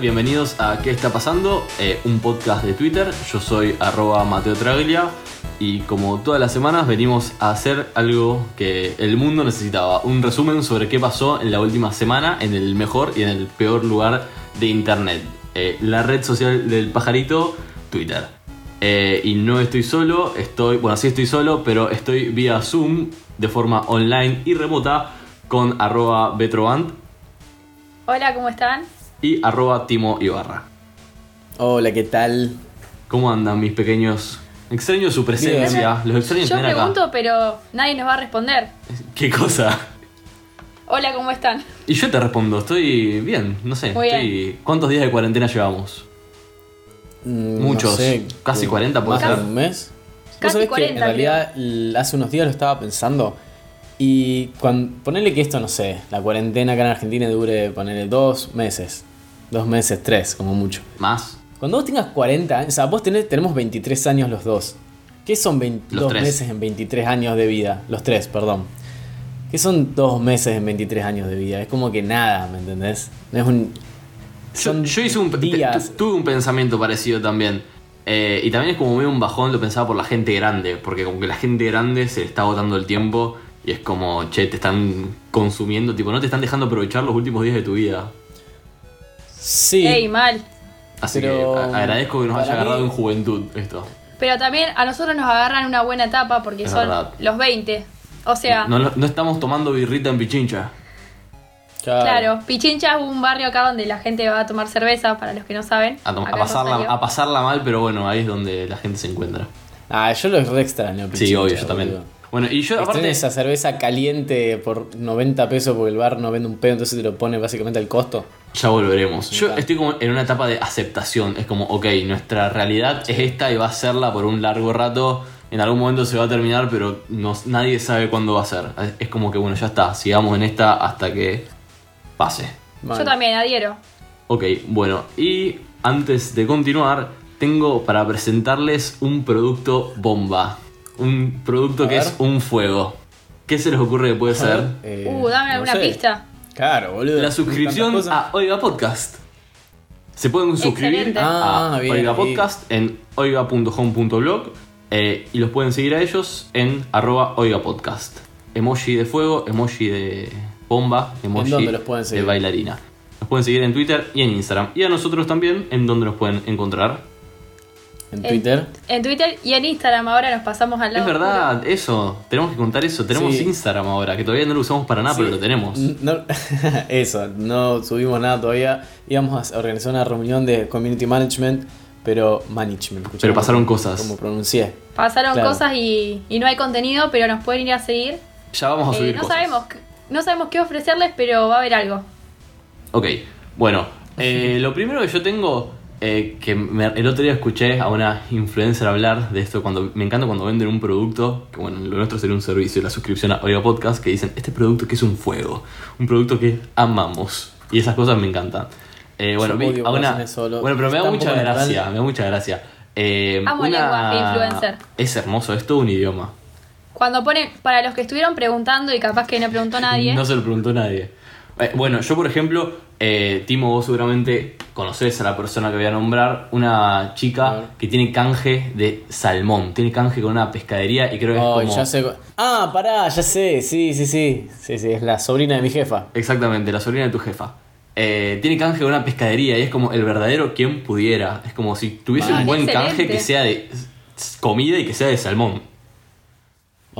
Bienvenidos a ¿Qué está pasando? Eh, un podcast de Twitter. Yo soy arroba Mateo Traglia y como todas las semanas venimos a hacer algo que el mundo necesitaba. Un resumen sobre qué pasó en la última semana en el mejor y en el peor lugar de Internet. Eh, la red social del pajarito, Twitter. Eh, y no estoy solo, estoy, bueno sí estoy solo, pero estoy vía Zoom de forma online y remota con arroba Betrovant Hola, ¿cómo están? Y arroba Timo Ibarra. Hola, ¿qué tal? ¿Cómo andan mis pequeños? Extraño su presencia, los extraño Yo pregunto, acá. pero nadie nos va a responder. ¿Qué cosa? Hola, ¿cómo están? Y yo te respondo, estoy bien, no sé. Muy estoy- ¿Cuántos días de cuarentena llevamos? Mm, Muchos. no sé, Casi ¿qué? 40 puede ¿Más de ser. un mes? ¿Vos Casi sabés que 40 en realidad hace unos días lo estaba pensando y cuando, ponele que esto, no sé, la cuarentena acá en Argentina dure, ponele dos meses, dos meses, tres, como mucho. ¿Más? Cuando vos tengas 40 años, o sea, vos tenés, tenemos 23 años los dos. ¿Qué son 20 Los dos tres. meses en 23 años de vida? Los tres, perdón. ¿Qué son dos meses en 23 años de vida? Es como que nada, ¿me entendés? No es un... Yo, son yo hice un, días. tu- tuve un pensamiento parecido también. Eh, y también es como medio un bajón, lo pensaba por la gente grande. Porque como que la gente grande se le está agotando el tiempo. Y es como, che, te están consumiendo, tipo, no te están dejando aprovechar los últimos días de tu vida. Sí. Ey, mal. Así Pero, que agradezco que nos haya agarrado mí- en juventud esto. Pero también a nosotros nos agarran una buena etapa porque Es son verdad. los 20. O sea, No, no- no estamos tomando birrita en Pichincha. claro, Pichincha es un barrio acá donde la gente va a tomar cerveza, para los que no saben. A, pasarla, Rosario. a pasarla mal, pero bueno, ahí es donde la gente se encuentra. Ah, yo lo re extraño. Sí, Pichincha, obvio, yo también. boludo. Bueno, y yo aparte. esa cerveza caliente por 90 pesos porque el bar no vende un pedo, entonces te lo pone básicamente al costo. Ya volveremos. Yo estoy como en una etapa de aceptación. Es como, ok, nuestra realidad es esta y va a serla por un largo rato. En algún momento se va a terminar, pero no- nadie sabe cuándo va a ser. Es como que, bueno, ya está. Sigamos en esta hasta que pase. Yo también adhiero. Ok, bueno, y antes de continuar, tengo para presentarles un producto bomba. Un producto A que ver. es un fuego. ¿Qué se les ocurre que puede ser? Eh, Uh, dame no alguna sé. pista. Claro, boludo. La suscripción a Oiga Podcast. Se pueden suscribir Excelente. a Ah, bien, Oiga bien. Podcast en oiga.home.blog eh, y los pueden seguir a ellos en arroba Oiga Podcast. Emoji de fuego, emoji de bomba, emoji dónde los pueden de seguir? bailarina. Los pueden seguir en Twitter y en Instagram. Y a nosotros también, en donde nos pueden encontrar. En Twitter. En Twitter y en Instagram ahora nos pasamos al lado. Es verdad, eso, tenemos que contar eso. Tenemos Sí. Instagram ahora, que todavía no lo usamos para nada, Sí. pero lo tenemos. No- eso, no subimos nada todavía. Íbamos a organizar una reunión de community management, pero management. Pero cómo- pasaron cosas. Como pronuncié. Pasaron Claro. cosas y, y no hay contenido, pero nos pueden ir a seguir. Ya vamos a Eh, subir no cosas. sabemos no sabemos qué ofrecerles, pero va a haber algo. Ok, bueno, eh, lo primero que yo tengo, eh, que me- el otro día escuché a una influencer hablar de esto, cuando me encanta cuando venden un producto, que bueno, lo nuestro sería un servicio, la suscripción a Oiga Podcast, que dicen, este producto que es un fuego, un producto que amamos, y esas cosas me encantan. Eh, bueno, vi a una- bueno, pero me da mucha gracia, me da mucha gracia. Eh, Amo lenguaje influencer. Es hermoso, es todo un idioma. Cuando ponen, para los que estuvieron preguntando y capaz que no preguntó nadie, No se lo preguntó nadie. Eh, bueno, yo por ejemplo, eh, Timo, vos seguramente conocés a la persona que voy a nombrar, una chica que tiene canje de salmón, tiene canje con una pescadería y creo que es como... ya sé. cu- Ah, pará, ya sé. Sí, sí, sí. Sí, sí, es la sobrina de mi jefa. Exactamente, la sobrina de tu jefa. Eh, tiene canje con una pescadería y es como el verdadero quien pudiera. Es como si tuviese un buen Excelente. canje que sea de comida y que sea de salmón.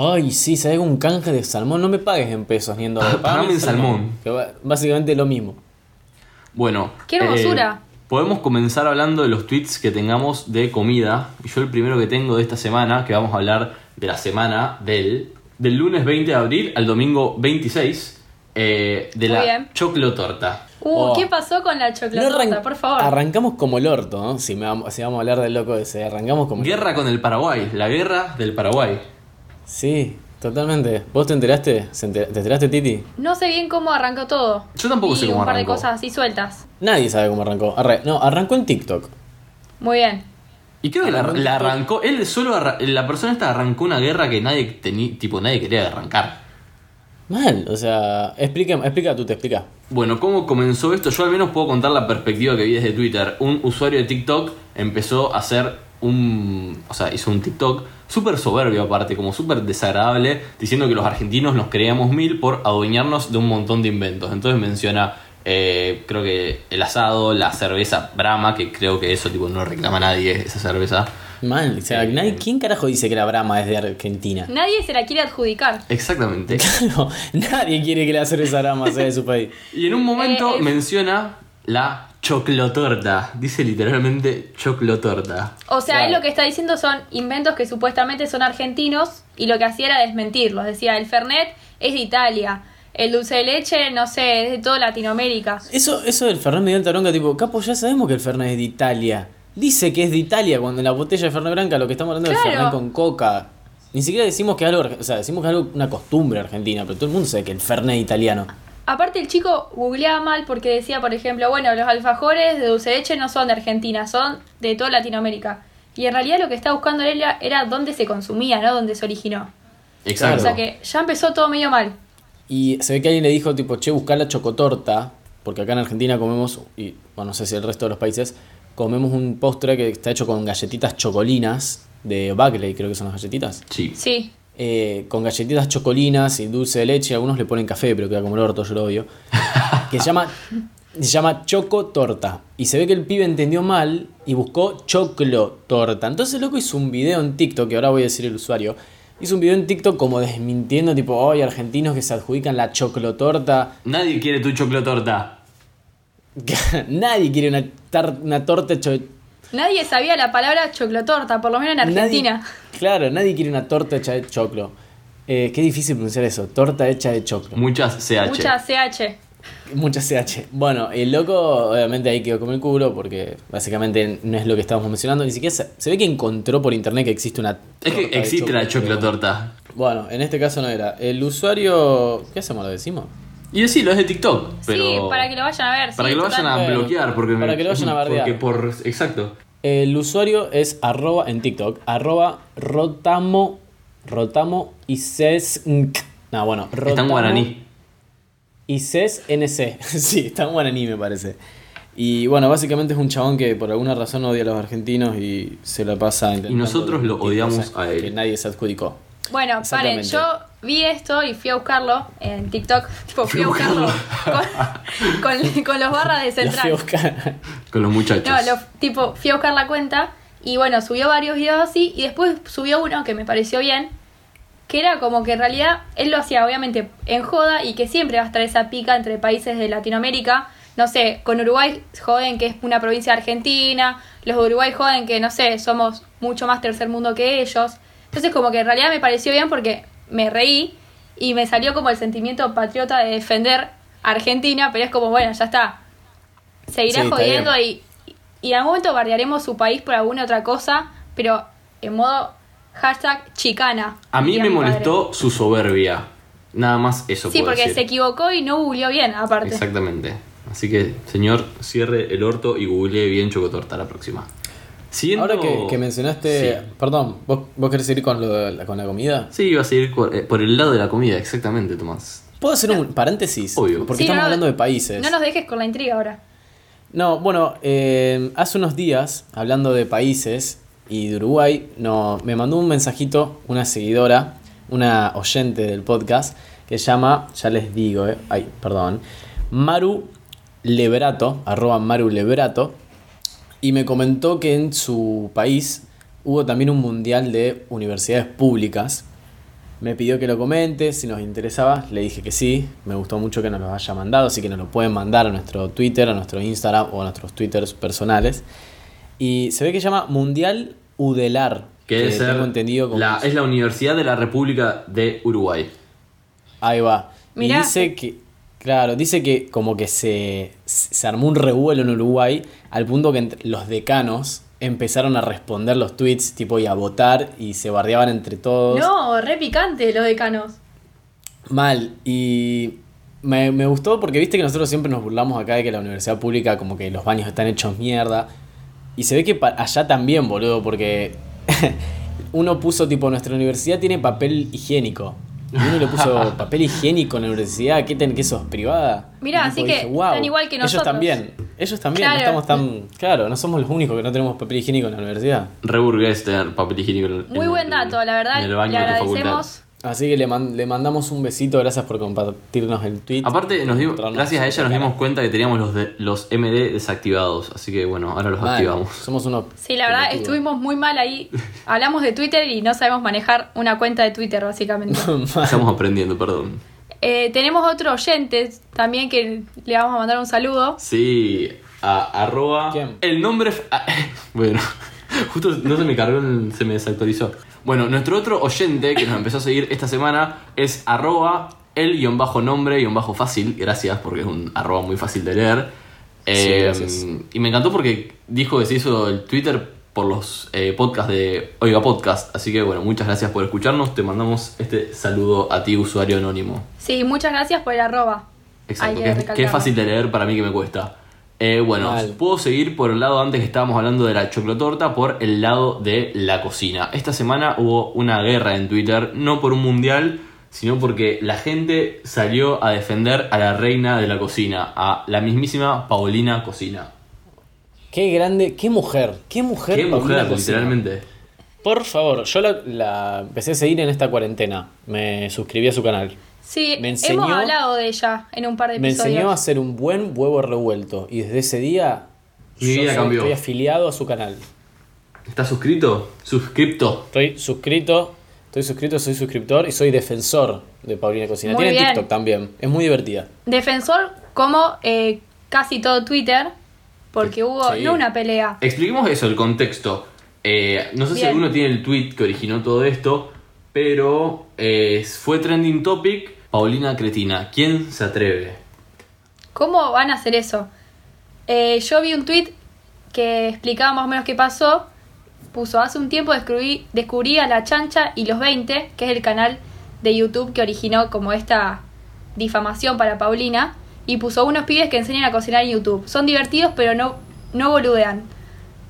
Ay, sí, ¿sabes? Un canje de salmón. No me pagues en pesos ni en dólares. Pagame Pagame en salmón. Que va- básicamente lo mismo. Bueno. ¡Qué hermosura! eh, podemos comenzar hablando de los tweets que tengamos de comida. Y yo el primero que tengo de esta semana, que vamos a hablar de la semana del, del lunes 20 de abril al domingo 26, eh, de Muy la bien. choclotorta. Uh, Oh. ¿qué pasó con la No chocolatada? arran- por favor. Arrancamos como el orto, ¿no? Si, me vamos, si vamos a hablar del loco ese, arrancamos como... Guerra con el Paraguay, la guerra del Paraguay. Sí, totalmente. ¿Vos te enteraste? ¿Se enter- ¿Te enteraste, Titi? No sé bien cómo arrancó todo. Yo tampoco y sé cómo un par arrancó. de cosas así sueltas. Nadie sabe cómo arrancó. Arre- no, arrancó en TikTok. Muy bien. Y creo que la, Arrancó- la arrancó, él solo, arra- la persona esta arrancó una guerra que nadie tenía, tipo, nadie quería arrancar. Mal, o sea, explica, explica tú, te explica. Bueno, ¿cómo comenzó esto? Yo al menos puedo contar la perspectiva que vi desde Twitter. Un usuario de TikTok empezó a hacer un... O sea, hizo un TikTok súper soberbio aparte, como súper desagradable, diciendo que los argentinos nos creíamos mil por adueñarnos de un montón de inventos. Entonces menciona, eh, creo que el asado, la cerveza Brahma, que creo que eso tipo no reclama nadie, esa cerveza. Mal, o sea, Eh, nadie, ¿quién carajo dice que la Brahma es de Argentina? Nadie se la quiere adjudicar. Exactamente. Claro, nadie quiere que la cerveza Brahma sea de su país. Y en un momento Eh, eh. menciona la choclotorta. Dice literalmente choclotorta. O sea, Claro. él lo que está diciendo son inventos que supuestamente son argentinos y lo que hacía era desmentirlos. Decía, el Fernet es de Italia, el dulce de leche, no sé, es de toda Latinoamérica. Eso, eso del Fernet alta bronca, tipo, capo, ya sabemos que el Fernet es de Italia. Dice que es de Italia cuando en la botella de Fernet Branca lo que estamos hablando es Claro. Fernet con coca. Ni siquiera decimos que es algo, o sea, decimos que es algo, una costumbre argentina, pero todo el mundo sabe que el Fernet es italiano. Aparte el chico googleaba mal porque decía, por ejemplo, bueno, los alfajores de dulce de leche no son de Argentina, son de toda Latinoamérica. Y en realidad lo que estaba buscando él era, era dónde se consumía, no dónde se originó. Exacto. O sea que ya empezó todo medio mal. Y se ve que alguien le dijo, tipo, che, buscar la chocotorta, porque acá en Argentina comemos, y bueno, no sé si el resto de los países, comemos un postre que está hecho con galletitas chocolinas de Bagley, creo que son las galletitas. Sí. Sí. Eh, con galletitas chocolinas y dulce de leche. Algunos le ponen café, pero queda como el orto, yo lo odio. que se llama, se llama Choco Torta. Y se ve que el pibe entendió mal y buscó Choclo Torta. Entonces el loco hizo un video en TikTok, que ahora voy a decir el usuario. Hizo un video en TikTok como desmintiendo, tipo, hay argentinos que se adjudican la choclotorta. Nadie quiere tu choclotorta. Nadie quiere una, una torta Nadie sabía la palabra choclotorta, por lo menos en Argentina. Nadie- claro, nadie quiere una torta hecha de choclo. Eh, qué difícil pronunciar eso, torta hecha de choclo. Muchas CH. Mucha CH. Mucha CH. Bueno, el loco obviamente ahí quedó como el culo porque básicamente no es lo que estábamos mencionando. Ni siquiera se, se ve que encontró por internet que existe una... Es que existe la choclo. choclotorta. Bueno, en este caso no era. El usuario... ¿Qué hacemos? ¿Lo decimos? Y decirlo, es de TikTok. Pero Sí, para que lo vayan a ver. para sí, que lo vayan a bloquear. Porque para que lo vayan a bardear. Porque por. Exacto. El usuario es arroba en TikTok, arroba rotamo, rotamo y ses... No, bueno, rotamo Está en guaraní. Y ses NC. sí, está en guaraní me parece. Y bueno, básicamente es un chabón que por alguna razón odia a los argentinos y se la pasa intentando nosotros lo odiamos a él. Que nadie se adjudicó. Bueno, paren, yo vi esto y fui a buscarlo en TikTok. Tipo, fui a buscarlo con, con- con los barras de La fui a central. buscar. Con los muchachos. No, lo- tipo, fui a buscar la cuenta y bueno, subió varios videos así y después subió uno que me pareció bien, que era como que en realidad él lo hacía obviamente en joda y que siempre va a estar esa pica entre países de Latinoamérica. No sé, con Uruguay joden que es una provincia Argentina, los de Uruguay joden que, no sé, somos mucho más tercer mundo que ellos. Entonces como que en realidad me pareció bien porque me reí y me salió como el sentimiento patriota de defender a Argentina, pero es como, bueno, ya está. Seguirá Sí, jodiendo y, y en algún momento bardearemos su país por alguna otra cosa, pero en modo hashtag chicana. A mí me padre. molestó su soberbia. Nada más eso Sí, puedo porque decir. se equivocó y no googleó bien, aparte. Exactamente. Así que, señor, cierre el orto y googlee bien chocotorta la próxima. Siguiendo... Ahora que, que mencionaste... Sí. Perdón, ¿vos, ¿vos querés seguir con, lo de la, con la comida? Sí, iba a seguir por, eh, por el lado de la comida, exactamente, Tomás. ¿Puedo hacer un paréntesis? Obvio. Porque Sí, estamos no, hablando de países. No nos dejes con la intriga ahora. No, bueno, eh, hace unos días, hablando de países y de Uruguay, no, me mandó un mensajito una seguidora, una oyente del podcast, que se llama, ya les digo, eh, ay, perdón, Maru Lebrato, arroba Maru Lebrato, y me comentó que en su país hubo también un mundial de universidades públicas. Me pidió que lo comente, si nos interesaba, le dije que sí, me gustó mucho que nos lo haya mandado, así que nos lo pueden mandar a nuestro Twitter, a nuestro Instagram o a nuestros Twitters personales. Y se ve que se llama Mundial Udelar, Que ser tengo entendido como... la, es la Universidad de la República de Uruguay. Ahí va. Mirá. Y dice que... Claro, dice que como que se, se armó un revuelo en Uruguay al punto que los decanos empezaron a responder los tweets, tipo, y a votar y se bardeaban entre todos. No, re picante los decanos. Mal. Y me, me gustó porque viste que nosotros siempre nos burlamos acá de que la universidad pública como que los baños están hechos mierda. Y se ve que allá también, boludo, porque uno puso tipo, nuestra universidad tiene papel higiénico. Y uno le puso papel higiénico en la universidad, ¿qué ten que sos privada? Mirá, así que están igual que Ellos nosotros. también, ellos también, no estamos tan... Claro, no somos los únicos que no tenemos papel higiénico en la universidad. Re burgués tener papel higiénico en Muy en buen dato, la verdad. en el baño le de tu facultad. agradecemos. Así que le, man- le mandamos un besito, gracias por compartirnos el tweet. Aparte, nos dimos- Mostrarnos gracias a ella nos dimos cuenta que teníamos los, de- los MD desactivados. Así que bueno, ahora los activamos. Somos unos. Sí, la verdad, pelotudos. estuvimos muy mal ahí. Hablamos de Twitter y no sabemos manejar una cuenta de Twitter, básicamente. Estamos aprendiendo, perdón. Eh, tenemos otro oyente también que le vamos a mandar un saludo. Sí, a, arroba. ¿Quién? El nombre. bueno, justo no se me cargó, el- se me desactualizó. Bueno, nuestro otro oyente que nos empezó a seguir esta semana es arroba el guion bajo nombre guion bajo fácil. Gracias, porque es un arroba muy fácil de leer. Sí, Eh, gracias. y me encantó porque dijo que se hizo el Twitter por los eh, podcasts de Oiga Podcast. Así que bueno, muchas gracias por escucharnos. Te mandamos este saludo a ti, usuario anónimo. Sí, muchas gracias por el arroba. Exacto, que que, es- fácil de leer para mí que me cuesta. Eh, bueno, Mal. puedo seguir por el lado antes que estábamos hablando de la choclotorta, por el lado de la cocina. Esta semana hubo una guerra en Twitter, no por un mundial, sino porque la gente salió a defender a la reina de la cocina, a la mismísima Paulina Cocina. Qué grande, qué mujer, qué mujer. Qué Paulina mujer, Cocina. literalmente. Por favor, yo la, la empecé a seguir en esta cuarentena. Me suscribí a su canal. Sí, Me enseñó- hemos hablado de ella en un par de Me episodios. enseñó a hacer un buen huevo revuelto. Y desde ese día. Mi yo vida soy- cambió. Estoy afiliado a su canal. ¿Estás suscrito? Suscripto. Estoy suscrito. Estoy suscrito, soy suscriptor y soy defensor de Paulina Cocina. Muy Tiene bien. TikTok también. Es muy divertida. Defensor como eh, casi todo Twitter, porque hubo Sí. no una pelea. Expliquemos eso, el contexto. Eh, no sé si Bien. alguno tiene el tweet que originó todo esto, pero eh, fue trending topic Paulina Cretina. ¿Quién se atreve? ¿Cómo van a hacer eso? Eh, yo vi un tweet que explicaba más o menos qué pasó. Puso, hace un tiempo descubrí, descubrí a La Chancha y los 20, que es el canal de YouTube que originó como esta difamación para Paulina. Y puso unos pibes que enseñan a cocinar en YouTube. Son divertidos, pero no, no boludean.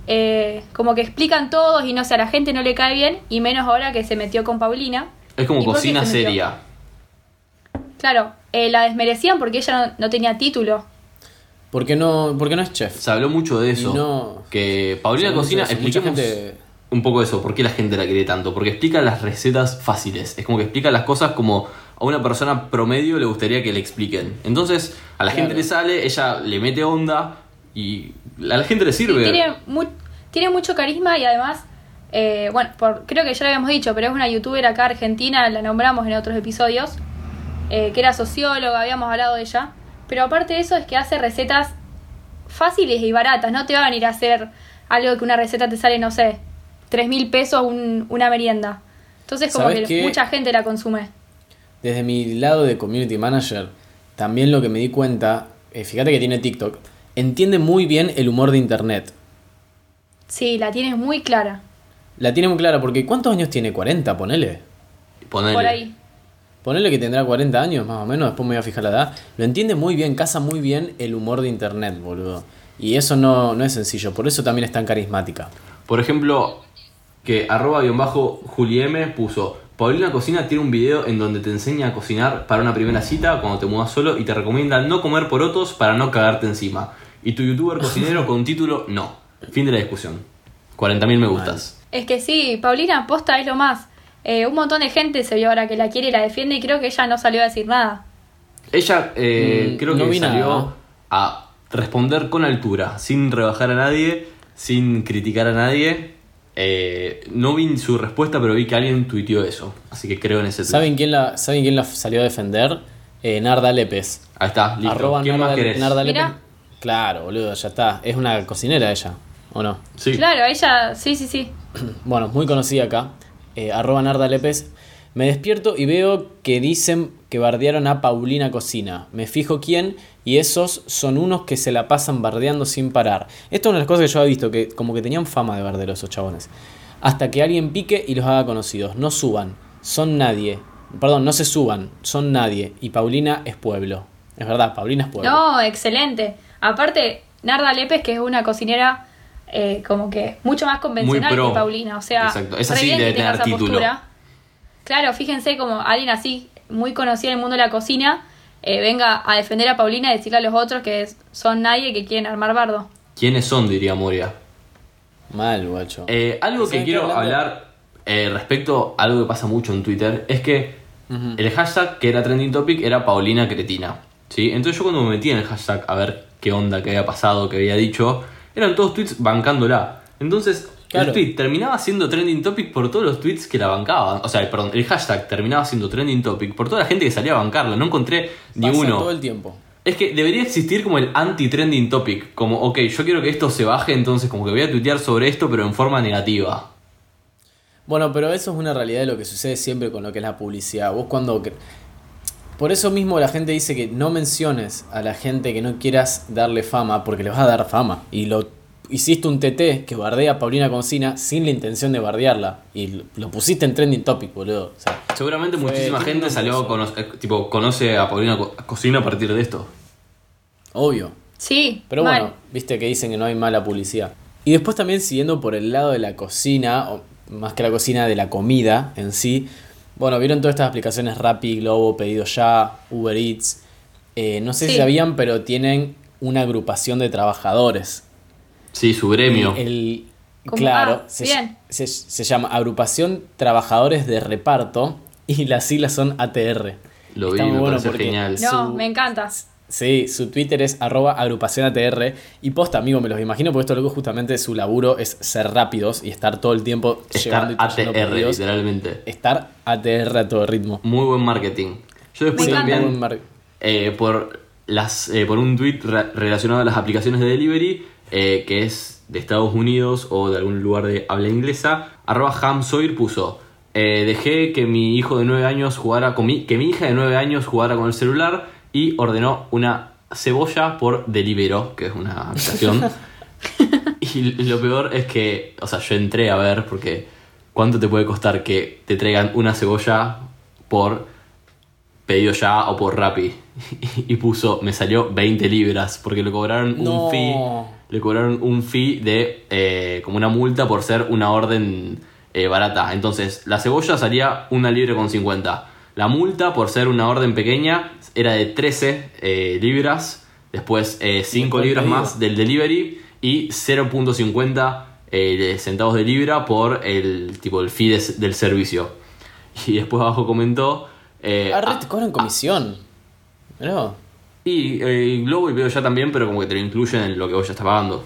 Eh, como que explican todos y no sé, a la gente no le cae bien. Y menos ahora que se metió con Paulina. Es como ¿Y por qué cocina seria. Claro, eh, la desmerecían porque ella no, no tenía título. ¿Por qué no, por qué no es chef? Se habló mucho de eso. No- Que Paulina Cocina, expliquemos gente- un poco eso. ¿Por qué la gente la quiere tanto? Porque explica las recetas fáciles. Es como que explica las cosas como a una persona promedio le gustaría que le expliquen. Entonces, a la Claro. gente le sale, ella le mete onda y a la gente le sirve. Tiene, mu- tiene mucho carisma y además, eh, bueno, por, creo que ya lo habíamos dicho, pero es una youtuber acá argentina, la nombramos en otros episodios, eh, que era socióloga, habíamos hablado de ella. Pero aparte de eso es que hace recetas fáciles y baratas, no te va a venir a hacer algo que una receta te sale, no sé, tres mil pesos un- una merienda. Entonces como ¿Sabes que mucha gente la consume. Desde mi lado de community manager, también lo que me di cuenta, eh, fíjate que tiene TikTok, entiende muy bien el humor de internet. Sí, la tienes muy clara. La tiene muy clara, porque ¿cuántos años tiene? ¿40? Ponele. Ponele. Por ahí. Ponele que tendrá 40 años más o menos, después me voy a fijar la edad. Lo entiende muy bien, casa muy bien el humor de internet, boludo. Y eso no, no es sencillo, por eso también es tan carismática. Por ejemplo, que arroba guion bajo Juliem puso Paulina Cocina tiene un video en donde te enseña a cocinar para una primera cita cuando te mudas solo y te recomienda no comer porotos para no cagarte encima. Y tu youtuber cocinero con título no. Fin de la discusión. 40.000 me gustas. Es que sí, Paulina Posta es lo más. Eh, un montón de gente se vio ahora que la quiere y la defiende y creo que ella no salió a decir nada. Ella eh, Mm, creo no que salió nada. a responder con altura, sin rebajar a nadie, sin criticar a nadie. Eh, no vi su respuesta, pero vi que alguien tuiteó eso. Así que creo en ese tweet. ¿Saben quién la, ¿saben quién la salió a defender? Eh, Narda Lépez. Ahí está, listo. Arroba ¿Quién Narda, más querés? Narda Mirá. Lépez. Claro, boludo, ya está. Es una cocinera ella, ¿o no? Sí. Claro, ella, sí, sí, sí. Bueno, muy conocida acá. Eh, arroba Narda Lépez. Me despierto y veo que dicen que bardearon a Paulina Cocina. Me fijo quién y esos son unos que se la pasan bardeando sin parar. Esto es una de las cosas que yo había visto, que como que tenían fama de bardero esos chabones. Hasta que alguien pique y los haga conocidos. No suban, son nadie. Perdón, no se suban, son nadie. Y Paulina es pueblo. Es verdad, Paulina es pueblo. No, excelente. Aparte, Narda Lepes, que es una cocinera eh, como que mucho más convencional que Paulina. O sea, Exacto. Esa re sí bien que debe tenga tener esa título. postura. Claro, fíjense como alguien así, muy conocido en el mundo de la cocina, eh, venga a defender a Paulina y decirle a los otros que es- son nadie que quieren armar bardo. ¿Quiénes son? Diría Moria. Mal, guacho. Eh, algo que ¿Saben qué quiero hablando? hablar eh, respecto a algo que pasa mucho en Twitter es que el hashtag que era trending topic era Paulina Cretina. ¿sí? Entonces yo cuando me metí en el hashtag a ver qué onda, qué había pasado, qué había dicho, eran todos tweets bancándola. Entonces Claro. el tweet terminaba siendo trending topic por todos los tweets que la bancaban. O sea, perdón, el hashtag terminaba siendo trending topic por toda la gente que salía a bancarla. No encontré ni Pasa uno. todo el tiempo. Es que debería existir como el anti-trending topic. Como, ok, yo quiero que esto se baje, entonces como que voy a tuitear sobre esto, pero en forma negativa. Bueno, pero eso es una realidad de lo que sucede siempre con lo que es la publicidad. Vos cuando... Por eso mismo la gente dice que no menciones a la gente que no quieras darle fama, porque le vas a dar fama. Y lo hiciste un TT que bardea a Paulina Concina sin la intención de bardearla. Y lo pusiste en trending topic, boludo. O sea, Seguramente muchísima gente salió conocer, eh, tipo, conoce a Paulina Co- Cocina a partir de esto. obvio. Sí, Pero mal. bueno, viste que dicen que no hay mala publicidad. Y después también siguiendo por el lado de la cocina, o más que la cocina, de la comida en sí. Bueno, vieron todas estas aplicaciones Rappi, Globo, Pedido Ya, Uber Eats. Eh, no sé si Sí. sabían, pero tienen una agrupación de trabajadores. Sí, su gremio. El, claro, ah, se, bien. se- se llama Agrupación Trabajadores de Reparto y las siglas son ATR. Lo Está vi, muy me bueno genial. No, su- me encanta. Sí, su Twitter es arroba agrupación ATR. Y posta, amigo, me los imagino porque esto loco justamente su laburo es ser rápidos y estar todo el tiempo Estar llegando y ATR, literalmente. Estar ATR a todo ritmo. Muy buen marketing. Yo después también, eh, por, las, eh, por un tweet re- relacionado a las aplicaciones de delivery, eh, que es de Estados Unidos o de algún lugar de habla inglesa, arroba hamsoir puso, eh, dejé que mi hijo de 9 años jugara con mi, que mi hija de 9 años jugara con el celular y ordenó una cebolla por Delivero, que es una aplicación. y lo peor es que, o sea, yo entré a ver porque ¿cuánto te puede costar que te traigan una cebolla por pedido ya o por Rappi? y puso, me salió 20 libras porque le cobraron No. un fee, le cobraron un fee de eh, como una multa por ser una orden eh, barata. Entonces, la cebolla salía una libre con 50. La multa por ser una orden pequeña era de 13 eh, libras. Después 5 después libras más del delivery y 0.50 eh, centavos de libra por el tipo el fee de- del servicio. Y después abajo comentó... eh, Ah, ah, te cobran comisión. Mirá, y eh, Globo y Veo ya también, pero como que te lo incluyen en lo que vos ya estás pagando.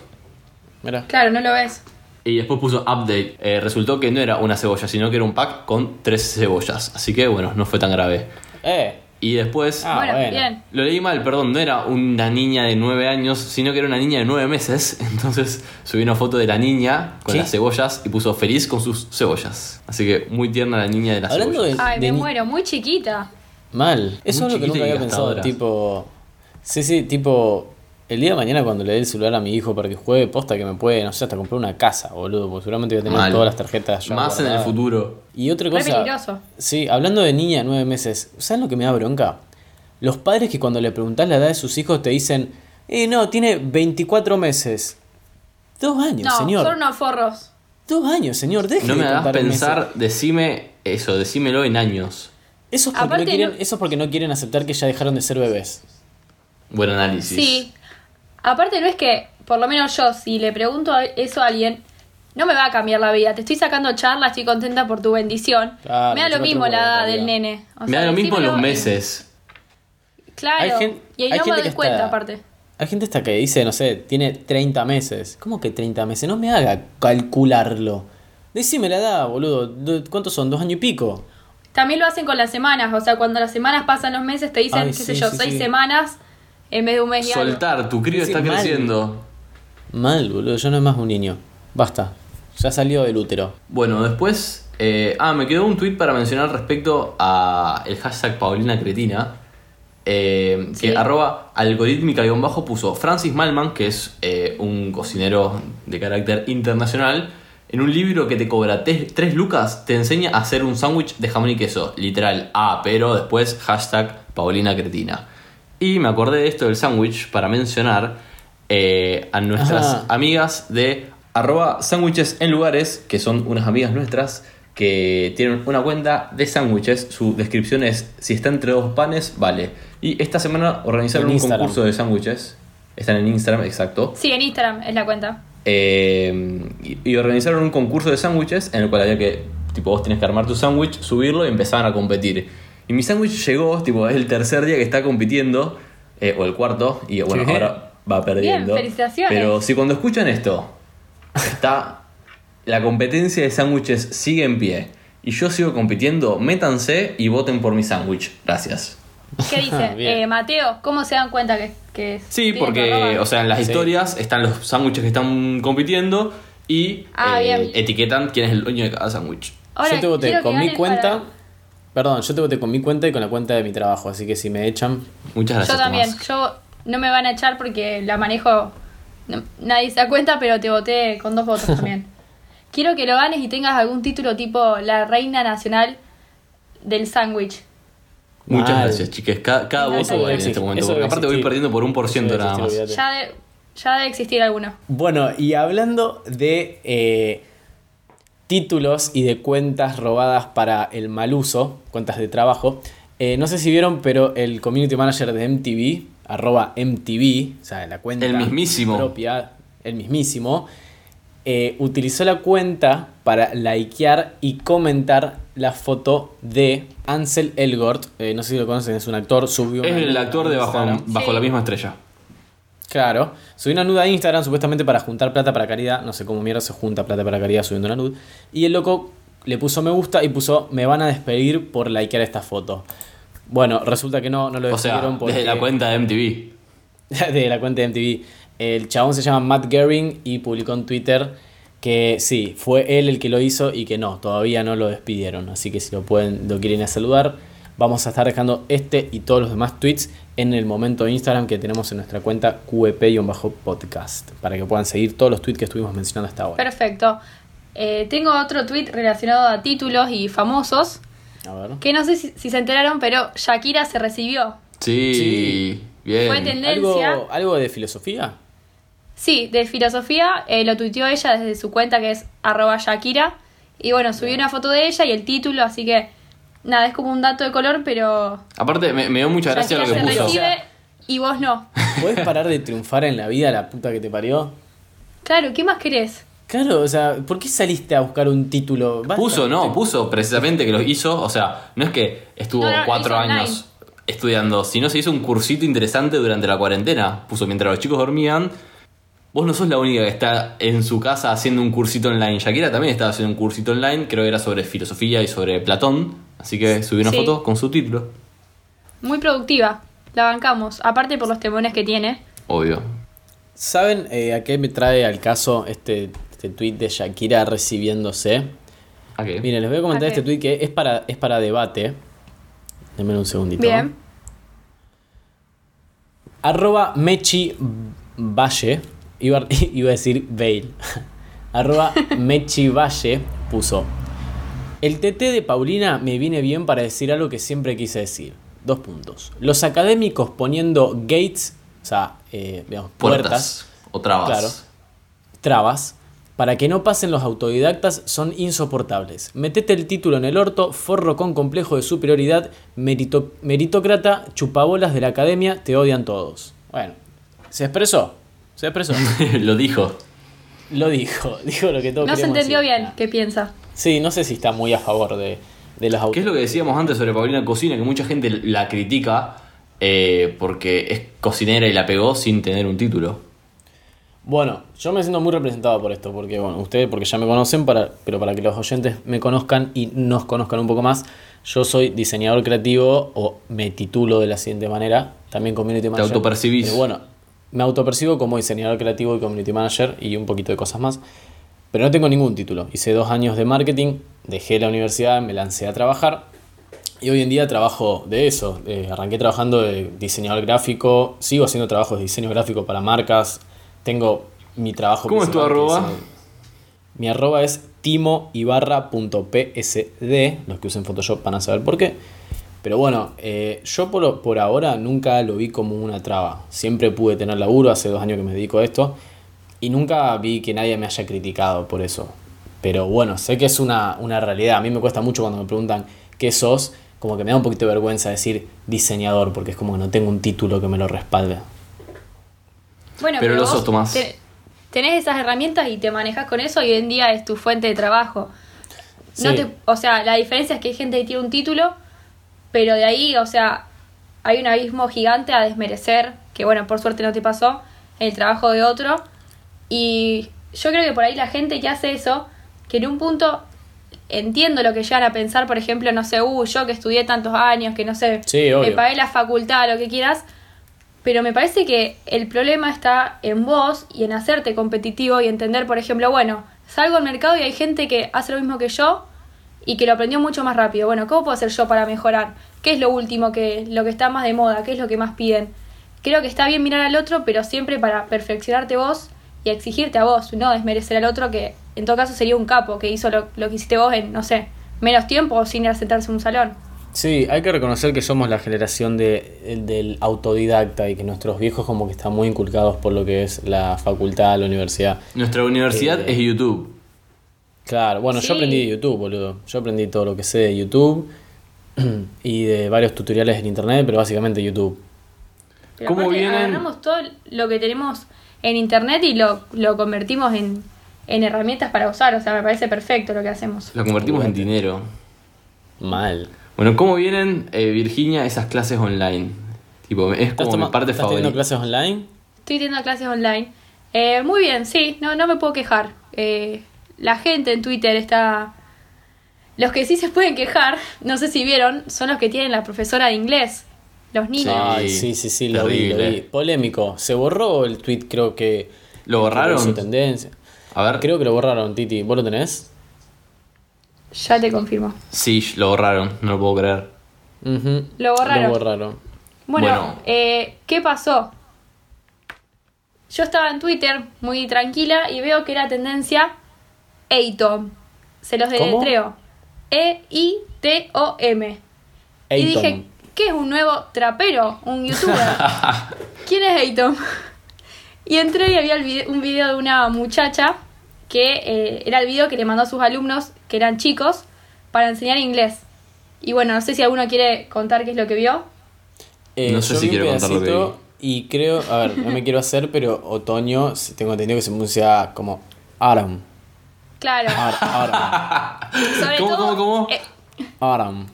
mirá. Claro, no lo ves. Y después puso update. Eh, resultó que no era una cebolla, sino que era un pack con tres cebollas. Así que bueno, no fue tan grave. Eh, Y después... Ah, bueno, bueno. bien. Lo leí mal, perdón, no era una niña de 9 años, sino que era una niña de 9 meses. Entonces subí una foto de la niña con las cebollas y puso feliz con sus cebollas. Así que muy tierna la niña de las Hablando cebollas. de- Ay, me ni- muero, muy chiquita. mal. Eso Muy es lo que nunca había pensado. Tipo, sí, sí, tipo, el día de mañana cuando le dé el celular a mi hijo para que juegue, posta que me puede, no sé, hasta comprar una casa, boludo, porque seguramente voy a tener Mal. todas las tarjetas ya Más en el futuro. Y otra Re cosa. peligroso. Sí, hablando de niña de nueve meses, ¿saben lo que me da bronca? Los padres que cuando le preguntás la edad de sus hijos te dicen, eh, no, tiene 24 meses. Dos años, No, señor. son unos forros. Dos años, señor. Deje No me hagas contar meses. pensar, decime eso, decímelo en años. Eso es, porque Aparte no quieren, no- eso es porque no quieren aceptar que ya dejaron de ser bebés. Buen análisis. Sí. Aparte no es que, por lo menos yo, si le pregunto a- eso a alguien, no me va a cambiar la vida. Te estoy sacando charla, estoy contenta por tu bendición. Claro, me da lo mismo la edad en del nene. O Me sea, da lo mismo los meses. Claro. Hay gen- y ahí hay no me gente doy que cuenta, está- aparte. Hay gente hasta que dice, no sé, tiene 30 meses. ¿Cómo que 30 meses? No me haga calcularlo. Decime la edad, boludo. ¿De- ¿Cuántos son? ¿Dos años y pico? También lo hacen con las semanas. O sea, cuando las semanas pasan los meses, te dicen, Ay, qué sí, sé yo, sí, seis sí. semanas en vez de un mes y algo. Soltar, tu crío Sí, está mal. creciendo. Mal, boludo. Yo no es más un niño. Basta. Ya salió del útero. Bueno, después Eh, ah, me quedó un tweet para mencionar respecto a el hashtag Paulina Cretina. eh, que Sí. arroba algorítmica-bajo puso Francis Malman, que es eh, un cocinero de carácter internacional, en un libro que te cobra 3 lucas, te enseña a hacer un sándwich de jamón y queso. Literal, ah, pero después hashtag Paulina Cretina. Y me acordé de esto del sándwich para mencionar eh, a nuestras Ajá. amigas de arroba sándwiches en lugares, que son unas amigas nuestras que tienen una cuenta de sándwiches. Su descripción es, si está entre dos panes, vale. Y esta semana organizaron En un Instagram. concurso de sándwiches. Están en Instagram, exacto. Sí, en Instagram es la cuenta. Eh, y, y organizaron un concurso de sándwiches en el cual había que, tipo, vos tenés que armar tu sándwich, subirlo y empezaban a competir. Y mi sándwich llegó, tipo, es el tercer día que está compitiendo, eh, o el cuarto, y bueno, ahora va perdiendo. Bien, felicitaciones. Pero si cuando escuchan esto, está. La competencia de sándwiches sigue en pie. Y yo sigo compitiendo, métanse y voten por mi sándwich. Gracias. ¿Qué dice? Eh, Mateo, ¿cómo se dan cuenta que, que es- Sí, porque, o sea, en las Sí. historias están los sándwiches que están compitiendo y Ah, eh, bien. etiquetan quién es el dueño de cada sándwich. Ahora, yo te voté con mi cuenta. para- Perdón, yo te voté con mi cuenta y con la cuenta de mi trabajo, así que si me echan. Muchas gracias. Yo también. Tomás. Yo no me van a echar porque la manejo. no- nadie se da cuenta, pero te voté con dos votos también. Quiero que lo ganes y tengas algún título tipo la reina nacional del sándwich. Muchas Mal. gracias, chiques. Cada, cada No, voto vale en este momento. Porque aparte voy perdiendo por un por ciento nada más. Ya, de- ya debe existir alguno. Bueno, y hablando de eh, títulos y de cuentas robadas para el mal uso, cuentas de trabajo, eh, no sé si vieron, pero el community manager de MTV, arroba MTV, o sea, la cuenta El mismísimo. propia, el mismísimo, eh, utilizó la cuenta para likear y comentar la foto de Ansel Elgort, eh, no sé si lo conocen, es un actor, subió Es el actor de Bajo, bajo Sí. la misma estrella. Claro, subió una nuda a Instagram supuestamente para juntar plata para caridad. No sé cómo mierda se junta plata para caridad subiendo una nude. Y el loco le puso me gusta y puso me van a despedir por likear esta foto. Bueno, resulta que no, no lo O sea, despidieron porque... desde la cuenta de MTV. de la cuenta de MTV. El chabón se llama Matt Gehring y publicó en Twitter que sí, fue él el que lo hizo y que no, todavía no lo despidieron. Así que si lo pueden, lo quieren a saludar, vamos a estar dejando este y todos los demás tweets en el momento de Instagram que tenemos en nuestra cuenta QEP-podcast para que puedan seguir todos los tweets que estuvimos mencionando hasta ahora. Perfecto. Eh, tengo otro tweet relacionado a títulos y famosos. A ver. Que no sé si, si se enteraron, pero Shakira se recibió. Sí, Sí. bien. Fue tendencia. ¿Algo, ¿Algo de filosofía? Sí, de filosofía, eh, lo tuiteó ella desde su cuenta que es arroba Shakira. Y bueno, subió una foto de ella y el título, así que nada, es como un dato de color, pero Aparte, me, me dio mucha gracia lo que puso. recibe y vos no. ¿Puedes parar de triunfar en la vida la puta que te parió? Claro, ¿qué más querés? Claro, o sea, ¿por qué saliste a buscar un título? Basta. Puso, no, puso precisamente que lo hizo. O sea, no es que estuvo No, no, lo cuatro hizo online. años estudiando, sino se hizo un cursito interesante durante la cuarentena. Puso mientras los chicos dormían. Vos no sos la única que está en su casa haciendo un cursito online. Shakira también estaba haciendo un cursito online, creo que era sobre filosofía y sobre Platón. Así que subió una Sí. foto con su título. Muy productiva, la bancamos. Aparte por los temones que tiene. Obvio. ¿Saben eh, a qué me trae al caso este, este tweet de Shakira recibiéndose? ¿A qué? Miren, les voy a comentar este tweet que es para, es para debate. Denme un segundito. Bien. Arroba Mechi Valle. Iba, iba a decir Bale. Arroba Mechi Valle puso. El TT de Paulina me viene bien para decir algo que siempre quise decir. Dos puntos. Los académicos poniendo gates, o sea, eh, digamos, Puertas. puertas O trabas. Claro. trabas para que no pasen los autodidactas son insoportables. Metete el título en el orto, forro con complejo de superioridad, merito- meritócrata, chupabolas de la academia, te odian todos. Bueno, se expresó, se expresó. lo dijo. Lo dijo, dijo lo que todos No se entendió decir. bien qué piensa. Sí, no sé si está muy a favor de, de los ¿Qué es lo que decíamos antes sobre Paulina Cocina? Que mucha gente la critica eh, porque es cocinera y la pegó sin tener un título. Bueno, yo me siento muy representado por esto, porque bueno, ustedes porque ya me conocen, para, pero para que los oyentes me conozcan y nos conozcan un poco más, yo soy diseñador creativo o me titulo de la siguiente manera, también community manager. autopercibís. Pero bueno, me autopercibo como diseñador creativo y community manager y un poquito de cosas más. Pero no tengo ningún título. Hice dos años de marketing, dejé la universidad, me lancé a trabajar. Y hoy en día trabajo de eso. Eh, arranqué trabajando de diseñador gráfico, sigo haciendo trabajos de diseño gráfico para marcas. Tengo mi trabajo. ¿Cómo es tu arroba? mi arroba es timoibarra.psd. Los que usen Photoshop van a saber por qué. Pero bueno, eh, yo por, por ahora nunca lo vi como una traba. Siempre pude tener laburo, hace dos años que me dedico a esto. Y nunca vi que nadie me haya criticado por eso. Pero bueno, sé que es una, una realidad. A mí me cuesta mucho cuando me preguntan qué sos. Como que me da un poquito de vergüenza decir diseñador, porque es como que no tengo un título que me lo respalde. Bueno, Pero lo vos sos, Tomás. te- tenés esas herramientas y te manejas con eso y hoy en día es tu fuente de trabajo. No Sí. te, o sea, la diferencia es que hay gente que tiene un título, pero de ahí, o sea, hay un abismo gigante a desmerecer, que bueno, por suerte no te pasó, el trabajo de otro. Y yo creo que por ahí la gente que hace eso, que en un punto entiendo lo que llegan a pensar, por ejemplo, no sé, uh, yo que estudié tantos años, que no sé, Sí, me pagué la facultad, lo que quieras, pero me parece que el problema está en vos y en hacerte competitivo y entender, por ejemplo, bueno, salgo al mercado y hay gente que hace lo mismo que yo y que lo aprendió mucho más rápido. Bueno, ¿cómo puedo hacer yo para mejorar? ¿Qué es lo último que lo que está más de moda? ¿Qué es lo que más piden? Creo que está bien mirar al otro, pero siempre para perfeccionarte vos y exigirte a vos, no desmerecer al otro que en todo caso sería un capo que hizo lo, lo que hiciste vos en, no sé, menos tiempo o sin ir a sentarse en un salón. Sí, hay que reconocer que somos la generación de, el- del autodidacta y que nuestros viejos como que están muy inculcados por lo que es la facultad, la universidad. Nuestra universidad Eh, es YouTube. Claro, bueno, Sí. yo aprendí de YouTube, boludo. Yo aprendí todo lo que sé de YouTube y de varios tutoriales en internet, pero básicamente YouTube. Pero ¿Cómo aparte, vienen? agarramos todo lo que tenemos en internet y lo, lo convertimos en, en herramientas para usar. O sea, me parece perfecto lo que hacemos. Lo convertimos en dinero. Mal. Bueno, ¿cómo vienen, eh, Virginia, esas clases online? Tipo, es ¿Estás, como mi parte estás teniendo favorita. clases online? Estoy teniendo clases online. Eh, muy bien, sí, no, no me puedo quejar. Eh, la gente en Twitter está... Los que sí se pueden quejar, no sé si vieron, son los que tienen la profesora de inglés. Los niños. Ay, sí, sí, sí, lo vi, lo vi. Polémico. Se borró el tweet, creo que. ¿Lo borraron? Su tendencia. A ver. Creo que lo borraron, Titi. ¿Vos lo tenés? Ya te confirmo. Sí, lo borraron, no lo puedo creer. Lo borraron. Lo borraron. Bueno, Bueno. eh, ¿qué pasó? Yo estaba en Twitter muy tranquila y veo que era tendencia ATOM. Se los deletreo. E E-I-T-O-M. Y dije. ¿qué es un nuevo trapero? ¿Un youtuber? ¿Quién es Ayton? Y entré y había un video de una muchacha que eh, era el video que le mandó a sus alumnos, que eran chicos, para enseñar inglés. Y bueno, no sé si alguno quiere contar qué es lo que vio. Eh, No sé si vi quiero contar lo que pedacito Y creo, a ver, no me quiero hacer, pero otoño, tengo entendido que se pronuncia como Autumn. Claro. Ar-. Sobre ¿Cómo, todo, cómo, cómo? eh, Autumn.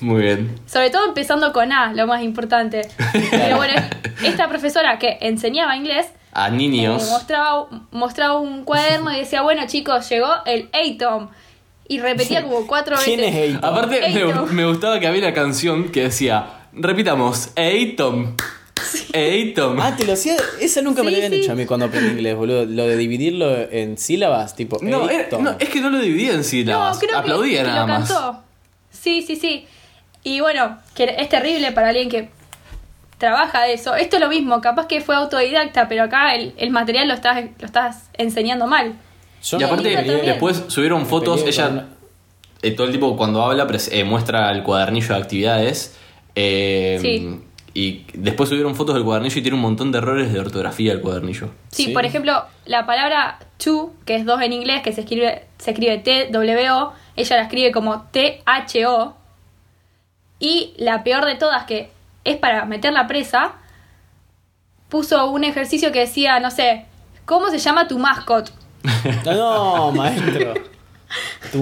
Muy bien. sobre todo empezando con A, lo más importante. Pero bueno, esta profesora que enseñaba inglés A eh, niños. mostraba, mostraba un cuaderno y decía, bueno chicos, llegó el ATOM. Y repetía como cuatro veces. ¿Quién es? Aparte, me, me gustaba que había una canción que decía, repitamos, Eitom. Eitom. Ah, te lo hacía. Esa nunca me Sí, la habían sí. hecho a mí cuando aprendí inglés, boludo. Lo de dividirlo en sílabas, tipo. No, era- no, es que no lo dividía en sílabas. No, creo que- Aplaudía que, nada lo más. cantó. Sí, sí, sí. Y bueno, que es terrible para alguien que trabaja de eso. Esto es lo mismo, capaz que fue autodidacta, pero acá el, el material lo estás, lo estás enseñando mal. Yo Y aparte, después subieron me fotos, ella, con- eh, todo el tipo cuando habla eh, muestra el cuadernillo de actividades. eh, Sí. Y después subieron fotos del cuadernillo y tiene un montón de errores de ortografía el cuadernillo. Sí, Sí. por ejemplo, la palabra to, que es dos en inglés, que se escribe, se escribe T-W-O, ella la escribe como T-H-O. Y la peor de todas, que es para meter la presa, puso un ejercicio que decía, no sé, ¿cómo se llama tu mascot? No, maestro.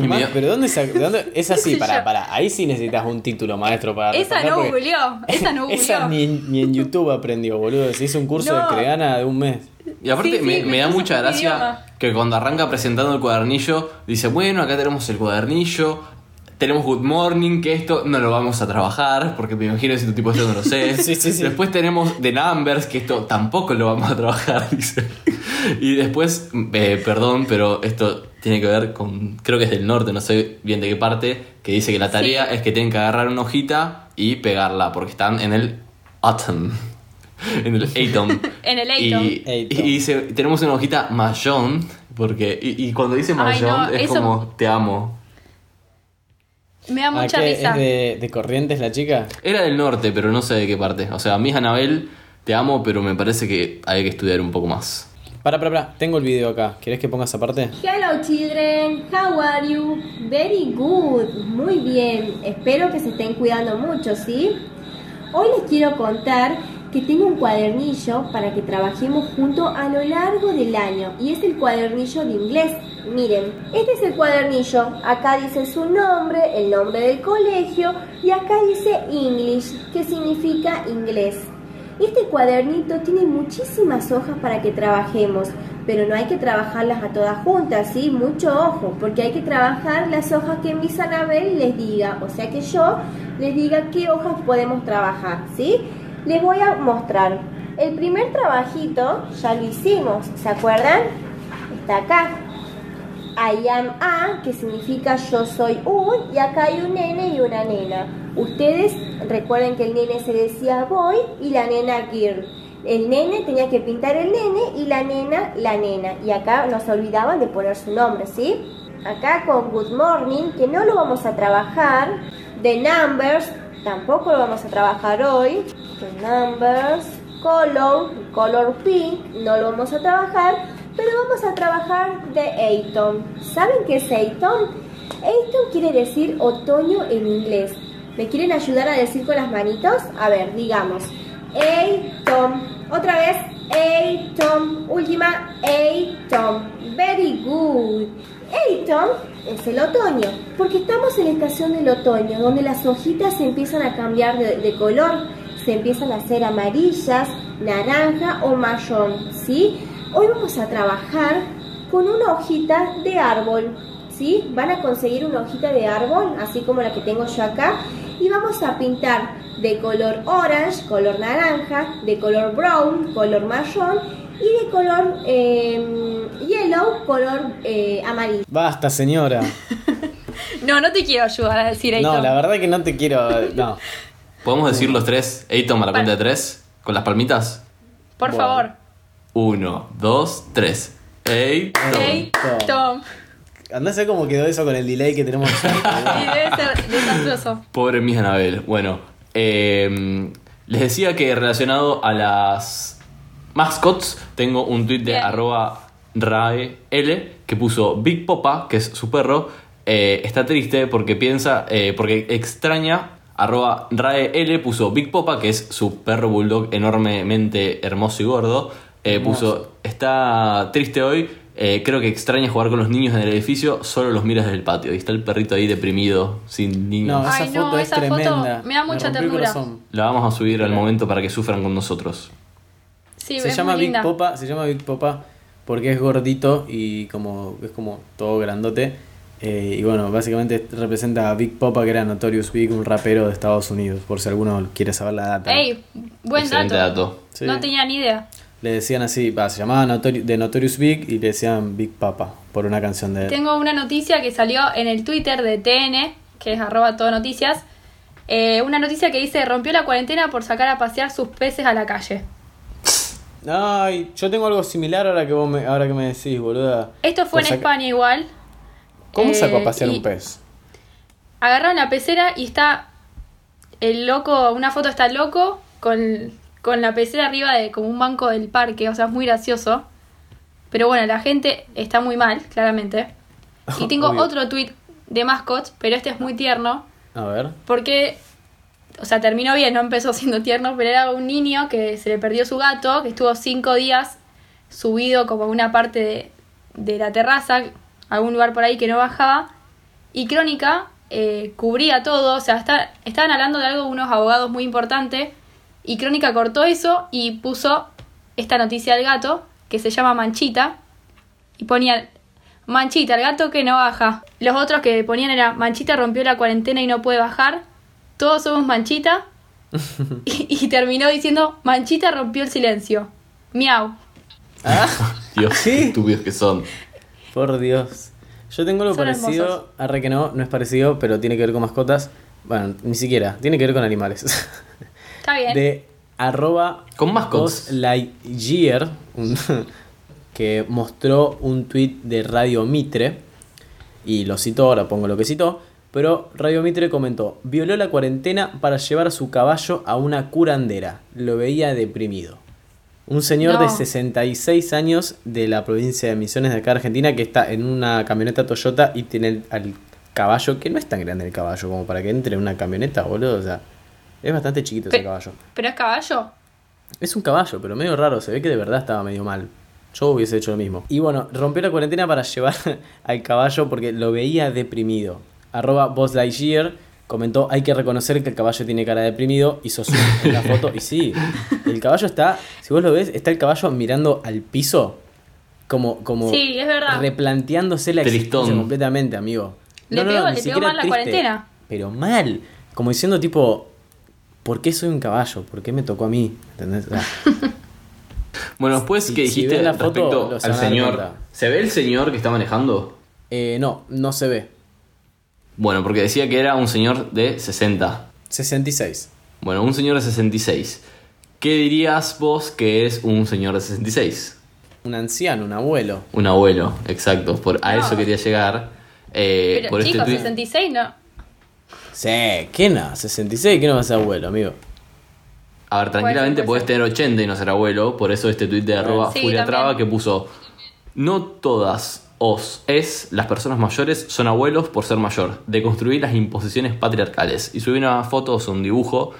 Tu pero ¿dónde, de dónde Es así, Sí, para, yo- para. Ahí sí necesitas un título, maestro, para. Esa no porque- googleó, esa no Esa googleó. ni, en- ni en YouTube aprendió, boludo. Se hizo un curso No. de creana de un mes. Y aparte Sí, sí, me, me me da mucha gracia idioma. que cuando arranca presentando el cuadernillo, dice, bueno, acá tenemos el cuadernillo, tenemos Good Morning, que esto no lo vamos a trabajar, porque me imagino ese tipo esto no lo sé. Sí, sí, sí. Después tenemos The Numbers, que esto tampoco lo vamos a trabajar, dice. Y después, eh, perdón, pero esto tiene que ver con, creo que es del norte, no sé bien de qué parte, que dice que la tarea Sí. es que tienen que agarrar una hojita y pegarla, porque están en el autumn, en el atom. En el Atom. Y, dice, tenemos una hojita mayón, porque, y, y cuando dice Ay, mayón no, es eso- como, te amo. Me da ¿A mucha qué? risa. ¿Es de, de Corrientes la chica? Era del norte, pero no sé de qué parte. O sea, mi hija Anabel, te amo, pero me parece que hay que estudiar un poco más. Para, para, para. Tengo el video acá. ¿Querés que pongas aparte? Hello children, how are you? Very good, muy bien. Espero que se estén cuidando mucho, ¿sí? Hoy les quiero contar que tengo un cuadernillo para que trabajemos juntos a lo largo del año y es el cuadernillo de inglés. Miren, este es el cuadernillo. Acá dice su nombre, el nombre del colegio y acá dice English, que significa inglés. Este cuadernito tiene muchísimas hojas para que trabajemos, pero no hay que trabajarlas a todas juntas, ¿sí? Mucho ojo, porque hay que trabajar las hojas que Miss Anabel les diga, o sea que yo les diga qué hojas podemos trabajar, ¿sí? Les voy a mostrar. El primer trabajito ya lo hicimos, ¿se acuerdan? Está acá. I am a, que significa yo soy un, y acá hay un nene y una nena. Ustedes recuerden que el nene se decía boy y la nena girl. El nene tenía que pintar el nene y la nena la nena. Y acá no se olvidaban de poner su nombre, ¿sí? Acá con good morning, que no lo vamos a trabajar. The numbers, tampoco lo vamos a trabajar hoy. The numbers, color, color pink, no lo vamos a trabajar. Pero vamos a trabajar de autumn. ¿Saben qué es autumn? Autumn quiere decir otoño en inglés. ¿Me quieren ayudar a decir con las manitos? A ver, digamos. Autumn. Otra vez. Autumn. Última. Autumn. Very good. Autumn es el otoño. Porque estamos en la estación del otoño, donde las hojitas se empiezan a cambiar de, de color. Se empiezan a hacer amarillas, naranja o marrón. ¿Sí? Hoy vamos a trabajar con una hojita de árbol. ¿Sí? Van a conseguir una hojita de árbol, así como la que tengo yo acá, y vamos a pintar de color orange, color naranja, de color brown, color marrón, y de color eh, yellow, color eh, amarillo. Basta, señora. No, no te quiero ayudar a decir No, Atom. la verdad que no te quiero. No. ¿Podemos decir los tres? Atom a la cuenta de tres, con las palmitas. Por Bueno. favor. Uno, dos, tres. Hey, Tom. Andá a ver cómo quedó eso con el delay que tenemos. Sí, debe ser desastroso. Pobre Miss Anabel. Bueno, eh, les decía que relacionado a las mascots, tengo un tweet de Bien. arroba rael que puso Big Popa, que es su perro, eh, está triste porque piensa, eh, porque extraña, arroba rael puso Big Popa, que es su perro bulldog enormemente hermoso y gordo, eh, puso, está triste hoy, eh, creo que extraña jugar con los niños en el edificio, solo los miras desde el patio. Y está el perrito ahí deprimido, sin niños. No, esa Ay, no, foto es esa foto tremenda. me da mucha el ternura. La vamos a subir al momento para que sufran con nosotros. Sí, se llama Big linda. Popa, se llama Big Popa porque es gordito y como es como todo grandote. Eh, y bueno, básicamente representa a Big Popa, que era Notorious Big, un rapero de Estados Unidos, por si alguno quiere saber la data. Ey, buen Excelente dato. dato. Sí. No tenía ni idea. Le decían así, va, se llamaba Notori- de Notorious Big y le decían Big Papa por una canción de él. Tengo una noticia que salió en el Twitter de TN, que es arroba todo noticias. Eh, una noticia que dice rompió la cuarentena por sacar a pasear sus peces a la calle. Ay, yo tengo algo similar ahora que vos me, ahora que me decís, boluda. Esto fue Por en España igual. ¿Cómo Eh, saco a pasear un pez? Agarraron la pecera y está el loco, una foto está loco con, con la pecera arriba de como un banco del parque, o sea, es muy gracioso. Pero bueno, la gente está muy mal, claramente. Y tengo Obvio. otro tweet de mascots, pero este es muy tierno. A ver. Porque, o sea, terminó bien, no empezó siendo tierno, pero era un niño que se le perdió su gato, que estuvo cinco días subido como a una parte de, de la terraza, algún lugar por ahí que no bajaba. Y Crónica eh, cubría todo, o sea, está- estaban hablando de algo unos abogados muy importantes. Y Crónica cortó eso y puso esta noticia del gato, que se llama Manchita. Y ponían, Manchita, el gato que no baja. Los otros que ponían era, Manchita rompió la cuarentena y no puede bajar. Todos somos Manchita. y, y terminó diciendo, Manchita rompió el silencio. Miau. Ah, Dios, ¿Sí? qué estúpidos que son. por Dios. Yo tengo algo Son parecido, hermosos. arre que no, no es parecido, pero tiene que ver con mascotas. Bueno, ni siquiera, tiene que ver con animales. Está bien. de arroba Con mascots. Lightyear, que mostró un tweet de Radio Mitre, y lo citó, ahora pongo lo que citó, pero Radio Mitre comentó, violó la cuarentena para llevar a su caballo a una curandera, lo veía deprimido. Un señor de No. 66 años de la provincia de Misiones de acá Argentina que está en una camioneta Toyota y tiene el- al caballo, que no es tan grande el caballo como para que entre en una camioneta, boludo, o sea, es bastante chiquito ese caballo. ¿Pero es caballo? Es un caballo, pero medio raro. Se ve que de verdad estaba medio mal. Yo hubiese hecho lo mismo. Y bueno, rompió la cuarentena para llevar al caballo porque lo veía deprimido. Arroba Buzz Lightyear comentó, hay que reconocer que el caballo tiene cara de deprimido. Hizo zoom en la foto. Y sí, el caballo está, si vos lo ves, está el caballo mirando al piso. Como, como Sí, es verdad. replanteándose la existencia Tristón. completamente, amigo. Le pegó- le pegó mal la cuarentena. Pero mal. Como diciendo tipo, ¿por qué soy un caballo? ¿Por qué me tocó a mí? ¿Entendés? O sea, Bueno, después Si- que si dijiste ven la foto, respecto al señor. ¿se ve el señor que está manejando? eh, no, no se ve. Bueno, porque decía que era un señor de 60. 66. Bueno, un señor de 66. ¿Qué dirías vos que es un señor de 66? Un anciano, un abuelo. Un abuelo, exacto. Por, a No. eso quería llegar. eh, Pero por este chicos, tuit- 66 no. Sí, ¿qué no? 66, ¿qué no va a ser abuelo, amigo? A ver, tranquilamente puede podés tener 80 y no ser abuelo. Por eso este tuit de arroba Sí, Furia. Traba que puso No todas os es las personas mayores son abuelos por ser mayor. De construir las imposiciones patriarcales. Y subió una foto, o sea, un dibujo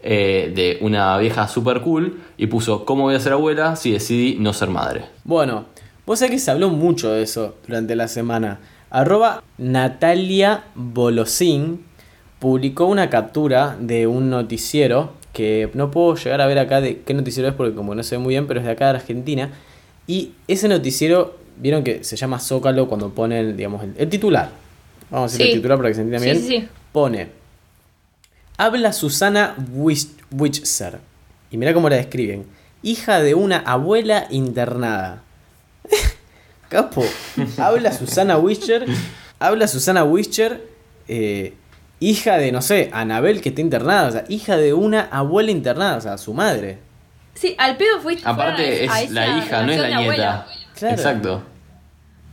eh, de una vieja super cool y puso ¿Cómo voy a ser abuela si decidí no ser madre? Bueno, vos sabés que se habló mucho de eso durante la semana. Arroba Natalia Bolosín publicó una captura de un noticiero que no puedo llegar a ver acá de qué noticiero es porque como no sé muy bien, pero es de acá de Argentina. Y ese noticiero, vieron que se llama Zócalo cuando ponen, digamos, el, el titular. Vamos a decir Sí. el titular para que se entienda Sí, bien. sí, sí. Pone, habla Susana Witzer. Y mira cómo la describen. Hija de una abuela internada. Capo, habla Susana Wischer, habla Susana Wischer, eh, hija de, no sé, Anabel que está internada, o sea, hija de una abuela internada, o sea, su madre. Sí, al pedo fuiste. Aparte a- a es esa la hija, no es la nieta. abuela. Claro. Exacto.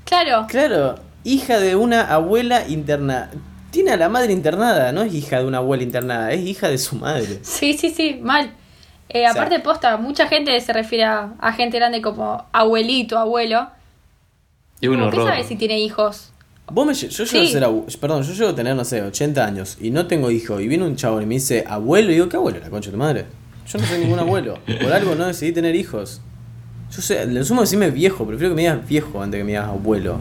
Claro. Claro, hija de una abuela internada. Tiene a la madre internada, no es hija de una abuela internada, es hija de su madre. Sí, sí, sí, mal. Eh, sea- aparte, posta, mucha gente se refiere a, a gente grande como abuelito, abuelo. Es un horror. sabe si tiene hijos. Vos me, yo llego Sí. a ser abu- perdón, yo llego a tener, no sé, 80 años y no tengo hijo y viene un chabón y me dice abuelo y digo, ¿qué abuelo? La concha de tu madre. Yo no soy ningún abuelo. Por algo no decidí tener hijos. Yo sé, le sumo decirme viejo, prefiero que me digas viejo antes que me digas abuelo.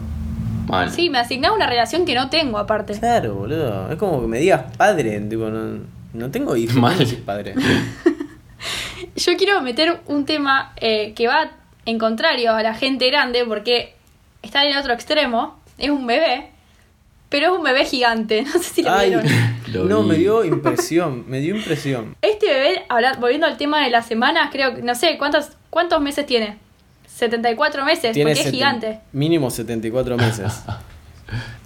Mal. Sí, me asignaba una relación que no tengo, aparte. Claro, boludo. Es como que me digas padre, tipo, no, no tengo hijos, Mal. ¿cómo decís padre. Yo quiero meter un tema eh, que va en contrario a la gente grande, porque está en el otro extremo. Es un bebé, pero es un bebé gigante. No sé si lo Ay, vieron. Lo no, vi. me dio impresión, me dio impresión. Este bebé, volviendo al tema de las semanas, creo que, no sé, ¿cuántos, cuántos meses tiene? 74 meses, Tiene porque es gigante. Mínimo 74 meses.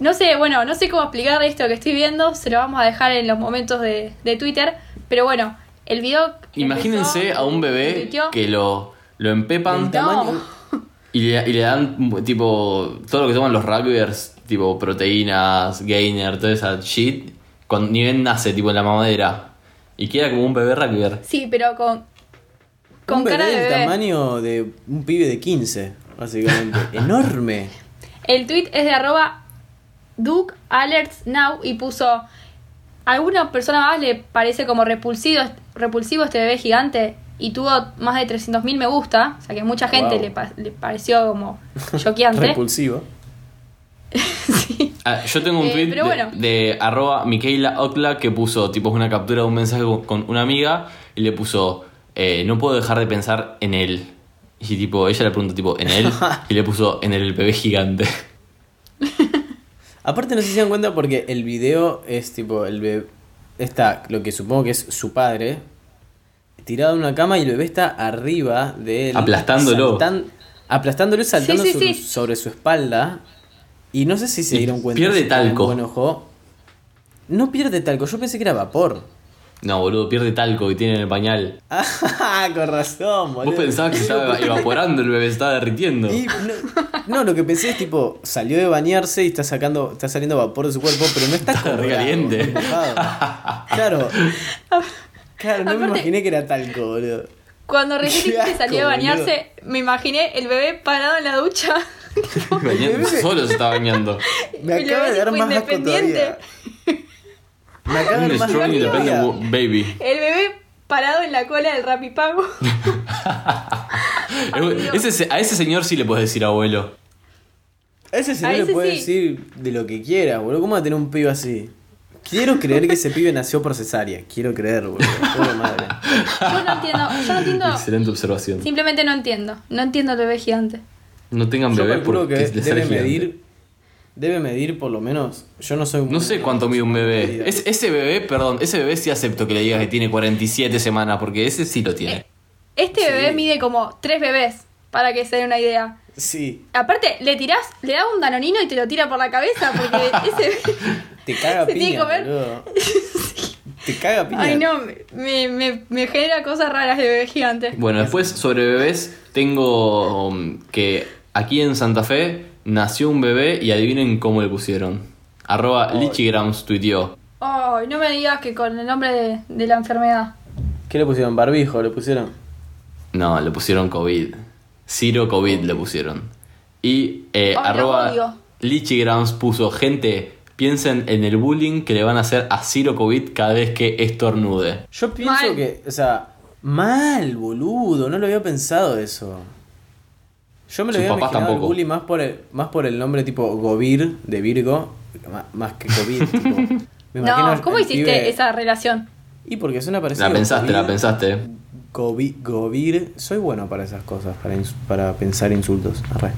No sé, bueno, no sé cómo explicar esto que estoy viendo, se lo vamos a dejar en los momentos de, de Twitter, pero bueno, el video... Imagínense empezó, a un bebé que lo, lo empepan y le, y le dan tipo todo lo que toman los rugbyers, tipo proteínas, gainer, toda esa shit, cuando ni bien nace tipo en la mamadera. Y queda como un bebé rugbyer. Sí, pero con... Con un bebé cara de del bebé. tamaño de un pibe de 15, básicamente. Enorme. El tweet es de arroba Duke Alerts Now y puso ¿A alguna persona más le parece como repulsivo, repulsivo este bebé gigante y tuvo más de 300.000 me gusta, o sea que mucha gente Wow. le, pa- le pareció como choqueante. Repulsivo. Sí. Ah, yo tengo un Eh, tweet de, bueno. de arroba Michaela Ocla que puso tipo una captura de un mensaje con, con una amiga y le puso eh, no puedo dejar de pensar en él. Y tipo, ella le preguntó tipo en él y le puso en el bebé gigante. Aparte no sé si se dan cuenta porque el video es tipo el bebé está lo que supongo que es su padre tirado en una cama y el bebé está arriba de él Aplastándolo. saltan- aplastándolo y saltando Sí, sí, sobre, sí. sobre su espalda Y no sé si se Y dieron cuenta. pierde si talco. buen ojo. No pierde talco, yo pensé que era vapor. No, boludo, pierde talco que tiene en el pañal. Ah, con razón, boludo. Vos pensabas que estaba evaporando el bebé, se estaba derritiendo. Y no, no, lo que pensé es tipo, salió de bañarse y está sacando, está saliendo vapor de su cuerpo, pero no está como recaliente. Claro. Claro, no me imaginé que era talco, boludo. Cuando recién que salió boludo. bañarse, me imaginé el bebé parado en la ducha. Bañando- solo se estaba bañando. Me acaba de dar más asco independiente. todavía. Me acaba de Un dar más independent baby. El bebé parado en la cola del rapipago. Ese se- a ese señor sí le puedes decir abuelo. A ese señor A le ese puede sí. decir de lo que quiera, boludo. ¿Cómo va a tener un pibe así? Quiero creer que ese pibe nació por cesárea. Quiero creer, boludo. Pobre madre. Yo no entiendo, yo no entiendo. Excelente observación. Simplemente no entiendo. No entiendo el bebé gigante. No tengan Yo bebé calculo porque que debe gigante. medir. Debe medir por lo menos. Yo no soy No sé cuánto mide un bebé. Es- ese bebé, perdón, ese bebé sí acepto que le digas que tiene 47 semanas, porque ese sí lo tiene. Este Sí. bebé mide como tres bebés, para que se den una idea. Sí. Aparte, le tirás, le das un danonino y te lo tira por la cabeza, porque ese Te caga Se tiene que piña, comer. boludo. Te caga piña. Ay no, me, me, me genera cosas raras de bebé gigante. Bueno, después sobre bebés, tengo um, que aquí en Santa Fe nació un bebé y adivinen cómo le pusieron. Arroba Lichigrams tuiteó. Ay, no me digas que con el nombre de, de la enfermedad. ¿Qué le pusieron? Barbijo, le pusieron. No, le pusieron COVID. Ciro COVID le pusieron. Y eh, Ay, arroba. Lichigrams puso, gente, piensen en el bullying que le van a hacer a Ciro COVID cada vez que estornude. Yo pienso Mal. que, o sea, mal, boludo, no lo había pensado eso. Yo me lo Sus había imaginado el tampoco. bully más por el, más por el nombre tipo Govir de Virgo, más que COVID. tipo. Me No, ¿cómo hiciste pibe- esa relación? Y porque suena parecido. La pensaste, la pensaste. Govi- Govir, soy bueno para esas cosas, para, ins- para pensar insultos. Arre.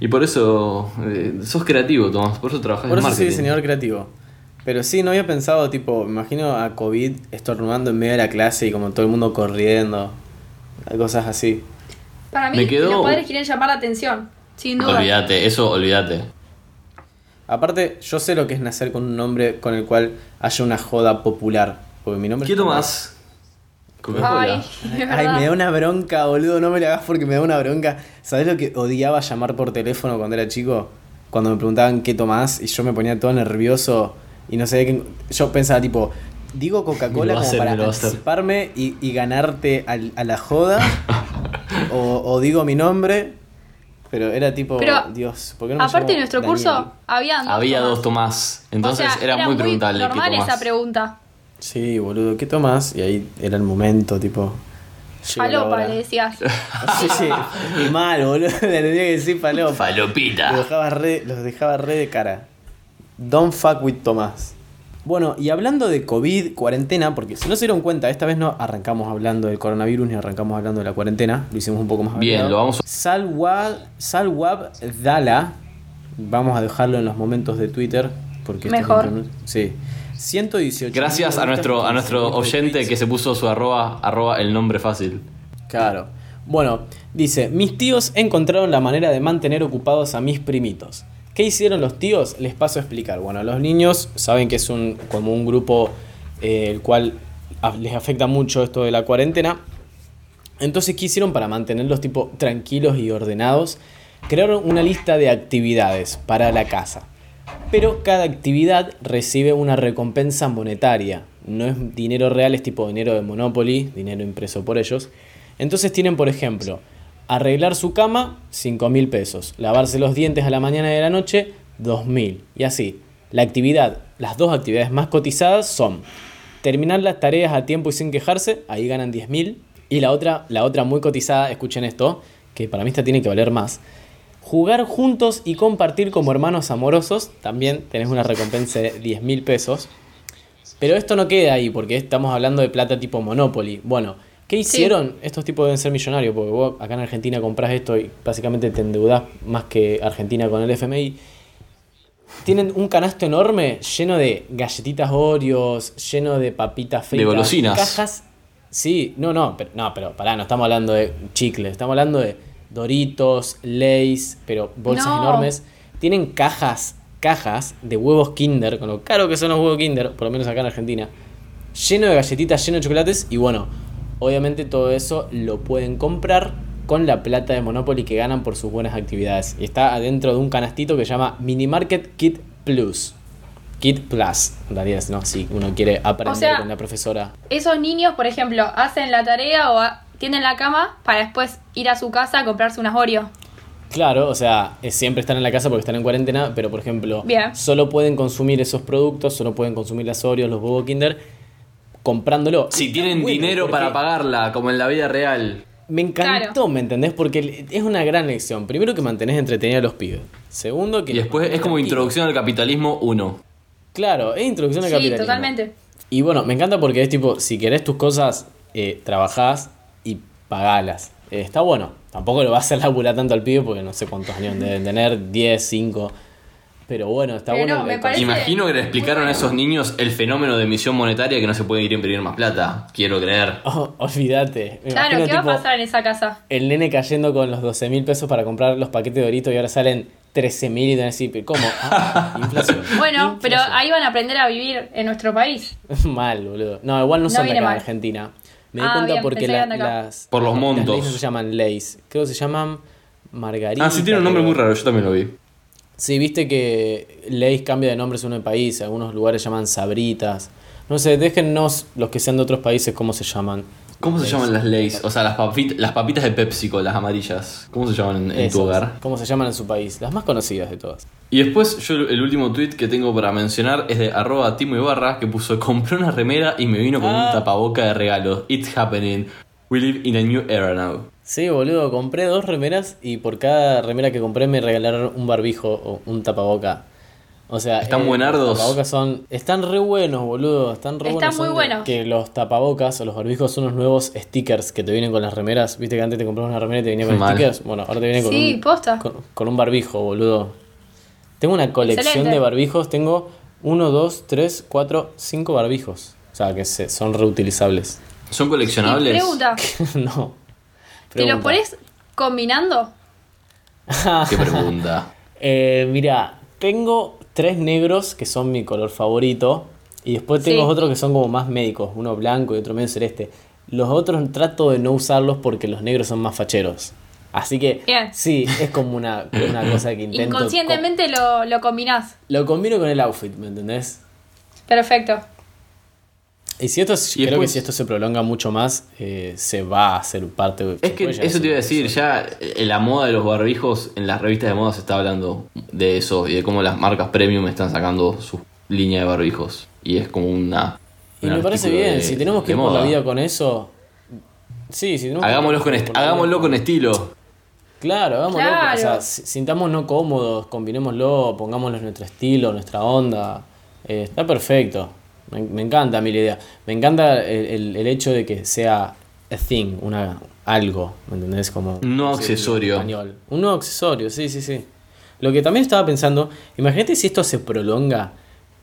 Y por eso eh, sos creativo, Tomás, por eso trabajas Por en eso soy marketing. diseñador creativo. Pero sí, no había pensado, tipo, me imagino a COVID estornudando en medio de la clase y como todo el mundo corriendo. Cosas así. Para mí, Me quedó- los padres quieren llamar la atención, sin duda. Olvídate, eso olvídate. Aparte, yo sé lo que es nacer con un nombre con el cual haya una joda popular. Porque mi nombre ¿Qué es Tomás. Ay, Ay, me da una bronca, boludo. No me la hagas porque me da una bronca. ¿Sabes lo que odiaba llamar por teléfono cuando era chico? Cuando me preguntaban qué tomás y yo me ponía todo nervioso y no sabía qué. Yo pensaba, tipo, digo Coca-Cola como hacer, para anticiparme y, y ganarte al- a la joda. o, o digo mi nombre. Pero era tipo, Pero, Dios, ¿por qué no me Aparte llamo nuestro Daniel? curso, había dos Había Tomás. dos Tomás. Entonces O sea, era, muy preguntable. ¿qué normal tomás? esa pregunta. Sí, boludo, ¿qué tomás? Y ahí era el momento, tipo. Falopa, le decías. Sí, sí. Y mal, boludo. Le tenía que decir falopa. Los Falopita. dejaba, re, los dejaba re de cara. Don't fuck with Tomás. Bueno, y hablando de COVID, cuarentena, porque si no se dieron cuenta, esta vez no arrancamos hablando del coronavirus ni arrancamos hablando de la cuarentena, lo hicimos un poco más Bien, variado. lo vamos a- Salwab, Salwab Dala, vamos a dejarlo en los momentos de Twitter, porque es Mejor. Sí. 118. Gracias a nuestro, a nuestro oyente que se puso su arroba, arroba el nombre fácil. Claro. Bueno, dice, mis tíos encontraron la manera de mantener ocupados a mis primitos. ¿Qué hicieron los tíos? Les paso a explicar. Bueno, los niños saben que es un, como un grupo eh, el cual les afecta mucho esto de la cuarentena. Entonces, ¿qué hicieron para mantenerlos tipo tranquilos y ordenados? Crearon una lista de actividades para la casa. Pero cada actividad recibe una recompensa monetaria. No es dinero real, es tipo dinero de Monopoly, dinero impreso por ellos. Entonces tienen, por ejemplo, arreglar su cama, 5 mil pesos. Lavarse los dientes a la mañana y a la noche, 2 mil. Y así. La actividad, las dos actividades más cotizadas son terminar las tareas a tiempo y sin quejarse, ahí ganan 10 mil. Y la otra, la otra muy cotizada, escuchen esto, que para mí esta tiene que valer más. Jugar juntos y compartir como hermanos amorosos, también tenés una recompensa de 10 mil pesos. Pero esto no queda ahí, porque estamos hablando de plata tipo Monopoly. Bueno, ¿qué hicieron? Estos tipos deben ser millonarios, porque vos acá en Argentina compras esto y básicamente te endeudás más que Argentina con el FMI. Tienen un canasto enorme lleno de galletitas Oreos, lleno de papitas fritas. golosinas. Cajas. Sí, no, no, pero, no, pero pará, no estamos hablando de chicles, estamos hablando de Doritos, Lays, pero bolsas No. enormes. tienen cajas, cajas de huevos Kinder, con lo caro que son los huevos Kinder, por lo menos acá en Argentina, lleno de galletitas, lleno de chocolates y bueno, obviamente todo eso lo pueden comprar con la plata de Monopoly que ganan por sus buenas actividades. Y está adentro de un canastito que se llama Mini Market Kit Plus. Kit Plus, en realidad, ¿no? Si uno quiere aprender O sea- con la profesora. Esos niños, por ejemplo, hacen la tarea o a- tienden la cama para después ir a su casa a comprarse unas Oreo. Claro, o sea, siempre están en la casa porque están en cuarentena, pero por ejemplo, Bien. solo pueden consumir esos productos, solo pueden consumir las Oreos, los huevos Kinder, comprándolo. Si Está tienen bueno, dinero porque para pagarla, como en la vida real. Me encantó, Claro. ¿me entendés? Porque es una gran lección. Primero que mantenés entretenida a los pibes. Segundo que... Y después es como introducción al capitalismo 1. Claro, es introducción al Sí, capitalismo. totalmente. Y bueno, me encanta porque es tipo, si querés tus cosas, eh, trabajás pagalas. Eh, está bueno. Tampoco lo va a hacer laburar tanto al pibe porque no sé cuántos años deben tener, 10, 5. Pero bueno, está Pero bueno. no, que- me parece- Imagino que le explicaron a esos niños el fenómeno de emisión monetaria que no se puede ir a imprimir más plata. Quiero creer. Oh, olvídate. Me Claro, imagino, ¿qué va a pasar en esa casa? El nene cayendo con los 12 mil pesos para comprar los paquetes de Doritos y ahora salen 13 mil y te van a decir, "¿Pero ¿cómo? Ah, inflación. Bueno, pero ahí van a aprender a vivir en nuestro país. Mal, boludo. No, igual no, No son de viene acá mal. en Argentina. Me di Ah, cuenta bien, porque la- las. Por los las montos. leyes no se llaman leyes. Creo que se llaman Margarita. Ah, sí, tiene un nombre muy raro, yo también lo vi. Sí, viste que leyes cambia de nombre según el país. Algunos lugares llaman sabritas. No sé, déjennos los que sean de otros países cómo se llaman. ¿Cómo se Leyes. llaman las leyes? O sea, las, papit- las papitas de PepsiCo, las amarillas. ¿Cómo se llaman en, tu hogar? ¿Cómo se llaman en su país? Las más conocidas de todas. Y después, yo el último tweet que tengo para mencionar es de arroba Timo Ibarra, que puso, compré una remera y me vino con Ah. un tapaboca de regalo. It's happening. We live in a new era now. Sí, boludo, compré dos remeras y por cada remera que compré me regalaron un barbijo o un tapaboca. O sea, ¿Están buenardos? Los tapabocas son. Están re buenos, boludo. Están re Están buenos. muy buenos. Que los tapabocas o los barbijos son los nuevos stickers que te vienen con las remeras. Viste que antes te comprabas una remera y te venía con Mal. stickers. Bueno, ahora te viene con, Sí, un, posta. con, con un barbijo, boludo. Tengo una colección Excelente. de barbijos. Tengo uno, dos, tres, cuatro, cinco barbijos. O sea, que se, son reutilizables. ¿Son coleccionables? pregunta, no. ¿te los pones combinando? ¿Qué pregunta? Eh, mira, tengo tres negros que son mi color favorito. Y después tengo Sí. otros que son como más médicos, uno blanco y otro medio celeste. Los otros trato de no usarlos porque los negros son más facheros. Así que Bien. sí, es como una, una cosa que intento. Inconscientemente lo, lo combinás. co- Lo combino con el outfit, ¿me entendés? Perfecto. Y si esto, Y creo después- que si esto se prolonga mucho más, eh, se va a hacer parte de. Es que eso te iba a decir, ya eh, la moda de los barbijos en las revistas de moda se está hablando de eso y de cómo las marcas premium están sacando su línea de barbijos. Y es como una. Y me parece bien, de- si tenemos que ir por la vida con eso. Sí, si tenemos que Hagámoslo ir con, por est- la vida hagámoslo con estilo. Claro, hagámoslo. Claro. O sea, si- sintámonos cómodos, combinémoslo, pongámoslo en nuestro estilo, nuestra onda. Eh, está perfecto. Me, me encanta a mí la idea. Me encanta el, el- el hecho de que sea a thing, una, algo, ¿me entendés? Como, Un en accesorio. español. Un nuevo accesorio, sí, sí, sí. Lo que también estaba pensando, imagínate si esto se prolonga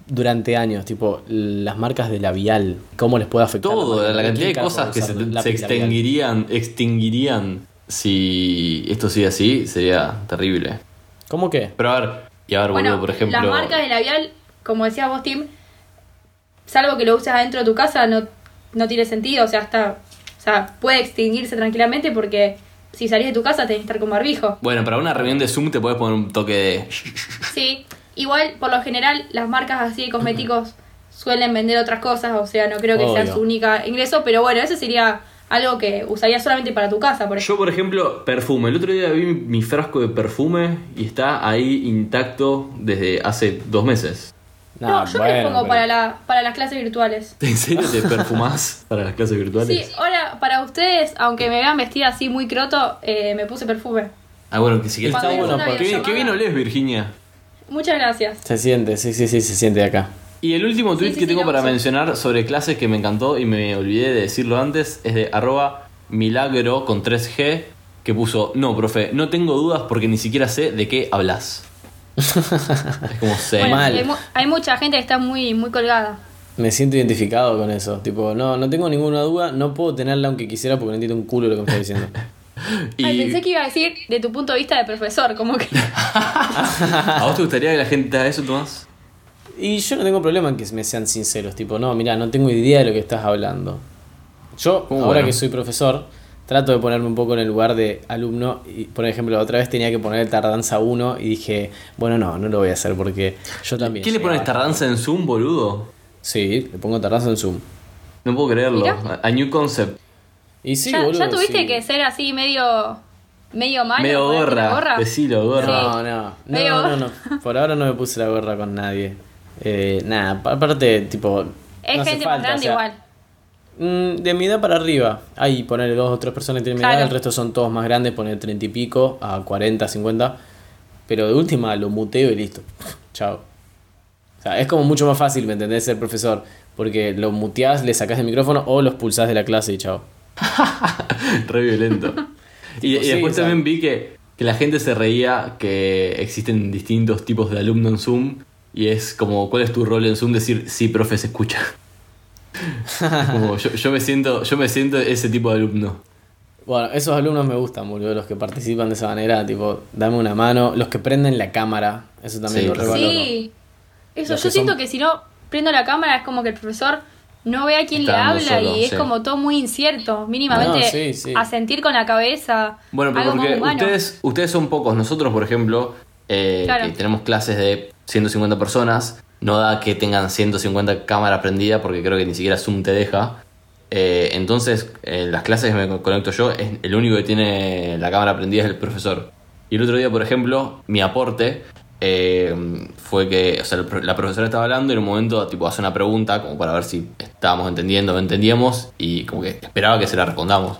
durante años, tipo las marcas de labial, cómo les puede afectar. Todo, la cantidad ¿Quién de cosas que se, se extinguirían, extinguirían si esto sigue así, sería terrible. ¿Cómo qué? Pero a ver, y a ver, Bueno, boludo, por ejemplo. las marcas de labial, como decías vos, Tim, salvo que lo uses adentro de tu casa, no, no tiene sentido. O sea, está, o sea, puede extinguirse tranquilamente porque si salís de tu casa tenés que estar con barbijo. Bueno, para una reunión de Zoom te puedes poner un toque de. Sí, igual, por lo general, las marcas así de cosméticos suelen vender otras cosas, o sea, no creo que sea su única ingreso, pero bueno, eso sería algo que usaría solamente para tu casa, por ejemplo. Yo, por ejemplo, perfume. El otro día vi mi, frasco de perfume y está ahí intacto desde hace dos meses. No, yo me bueno, lo pongo pero- para, la, para las clases virtuales. ¿En serio te perfumás para las clases virtuales? Sí, ahora, para ustedes, aunque me vean vestida así muy croto, eh, me puse perfume. Ah, bueno, que si quieres. Está bueno, ¿Qué, porque- bien- qué bien olés, Virginia. Muchas gracias. Se siente, sí, sí, sí, se siente acá. Y el último tweet Sí, sí, que sí, tengo para mencionar sobre clases que me encantó y me olvidé de decirlo antes es de arroba milagro con 3G que puso, no, profe, no tengo dudas porque ni siquiera sé de qué hablas. es como sé. Bueno, mal. Hay, mu- hay mucha gente que está muy, muy colgada. Me siento identificado con eso. Tipo, no, no tengo ninguna duda, no puedo tenerla aunque quisiera porque no entiendo un culo lo que me está diciendo. Y- Ay, pensé que iba a decir de tu punto de vista de profesor, como que. ¿A vos te gustaría que la gente haga eso, Tomás? Y yo no tengo problema en que me sean sinceros, tipo, no, mira, no tengo idea de lo que estás hablando. Yo, Uh, ahora bueno. que soy profesor, trato de ponerme un poco en el lugar de alumno. Y, por ejemplo, otra vez tenía que poner el tardanza 1 y dije, bueno, no, no lo voy a hacer porque yo también. ¿Qué le pones tardanza en Zoom, boludo? Sí, le pongo tardanza en Zoom. No puedo creerlo. Mira. A, New Concept. Y sí, ya, boludo, ya tuviste sí. que ser así medio. medio malo. Medio la gorra. Decilo, gorra. No, no, Medio- no, no, no. Por ahora no me puse la gorra con nadie. Eh, nada, pa- aparte, tipo. Es no gente más grande o sea, igual. Mm, de mi edad para arriba. Hay poner dos o tres personas que tienen mi edad, el resto son todos más grandes, poner 30 y pico a 40, 50. Pero de última lo muteo y listo. Chao. O sea, es como mucho más fácil, ¿me entendés? Ser profesor. Porque lo muteás, le sacás el micrófono o lo expulsás de la clase y chao. Re violento. y, Tipo, y sí, después o sea- también vi que, que la gente se reía que existen distintos tipos de alumno en Zoom. Y es como, ¿cuál es tu rol en Zoom? Decir, sí, profe, se escucha. como, yo, yo me siento, yo me siento ese tipo de alumno. Bueno, esos alumnos me gustan, boludo, los que participan de esa manera, tipo, dame una mano, los que prenden la cámara, eso también Sí, lo revaloro. Sí. Eso, Los yo que siento son- que si no prendo la cámara es como que el profesor no ve a quién Está le habla solo, y es sí. como todo muy incierto. Mínimamente No, sí, sí. a sentir con la cabeza. Bueno, pero algo porque ustedes, ustedes son pocos. Nosotros, por ejemplo, eh, Claro. que tenemos clases de 150 personas, no da que tengan 150 cámaras prendidas porque creo que ni siquiera Zoom te deja. Eh, entonces, en las clases que me conecto yo, es, el único que tiene la cámara prendida es el profesor. Y el otro día, por ejemplo, mi aporte eh, fue que o sea, la profesora estaba hablando y en un momento tipo, hace una pregunta como para ver si estábamos entendiendo o entendíamos y como que esperaba que se la respondamos.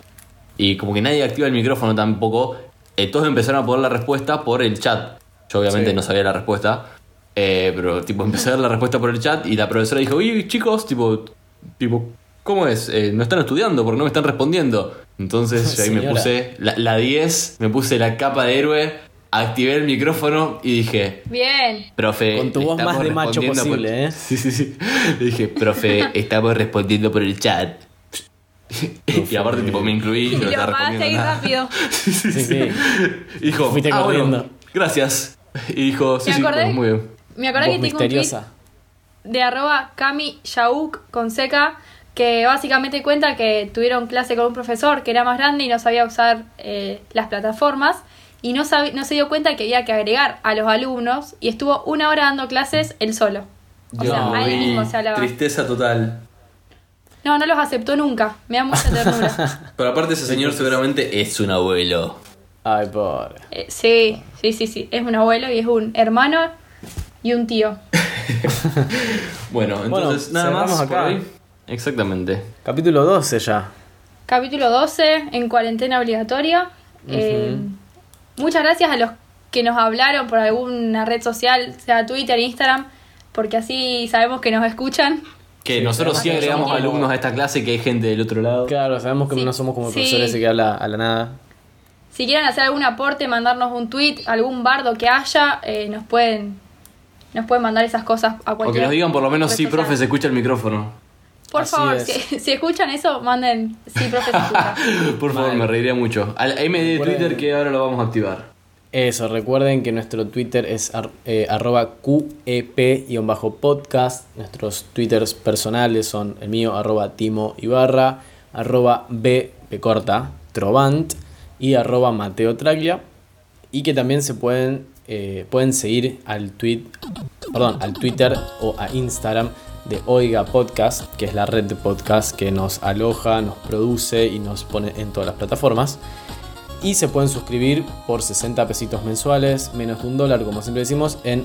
Y como que nadie activa el micrófono tampoco, eh, todos empezaron a poner la respuesta por el chat. Yo obviamente Sí. no sabía la respuesta, eh, pero tipo empecé a dar la respuesta por el chat y la profesora dijo, oye chicos, tipo, tipo ¿cómo es? Eh, no están estudiando porque no me están respondiendo. Entonces yo ahí me puse la, la 10, me puse la capa de héroe, activé el micrófono y dije, Bien. profe... Con tu voz más de macho respondiendo por-". posible, ¿eh? Sí, sí, sí. Le dije, profe, estamos respondiendo por el chat. y aparte, tipo, me incluí. Y yo no lo estaba respondiendo nada. rápido. Sí, sí, Sí, sí. Fuiste "Ah, bueno, corriendo". gracias. Y dijo, sí, Me sí, acordé. bueno, muy bien. Me acordé Voz que tengo un tweet misteriosa. de arroba Cami Yauk con seca que básicamente cuenta que tuvieron clase con un profesor que era más grande y no sabía usar eh, las plataformas y no, no se dio cuenta que había que agregar a los alumnos y estuvo una hora dando clases él solo. O sea, No, a él mismo se hablaba. Tristeza total. No, no los aceptó nunca. Me da mucha ternura. Pero aparte, ese señor seguramente es un abuelo. Ay, pobre. Eh, sí, sí, sí, sí. Es un abuelo y es un hermano y un tío. Bueno, entonces, Bueno, nada más cerramos por acá. hoy. Exactamente. Capítulo 12 ya. Capítulo 12, en cuarentena obligatoria. Eh, muchas gracias a los que nos hablaron por alguna red social, sea Twitter, Instagram, porque así sabemos que nos escuchan. Que Sí, nosotros sí agregamos somos- alumnos a esta clase que hay gente del otro lado. Claro, sabemos que Sí. no somos como el Sí. profesor ese que habla a la nada. Si quieren hacer algún aporte, mandarnos un tweet, algún bardo que haya, eh, nos pueden nos pueden mandar esas cosas a O cualquier que nos digan por lo menos sí, profe, se escucha el micrófono. Por Así favor, es. si, si escuchan eso, manden sí, profe, se escucha. Por favor, Mal. me reiría mucho. Al MD de Twitter que ahora lo vamos a activar. Eso, recuerden que nuestro Twitter es ar- eh, arroba QEP-podcast. Nuestros Twitters personales son el mío, arroba Timo Ibarra, arroba B, B corta, Trovant y arroba Mateo Traglia. Y que también se pueden, eh, pueden seguir al, tweet, perdón, al Twitter o a Instagram de Oiga Podcast, que es la red de podcast que nos aloja, nos produce y nos pone en todas las plataformas. Y se pueden suscribir por 60 pesitos mensuales, menos de un dólar, como siempre decimos, en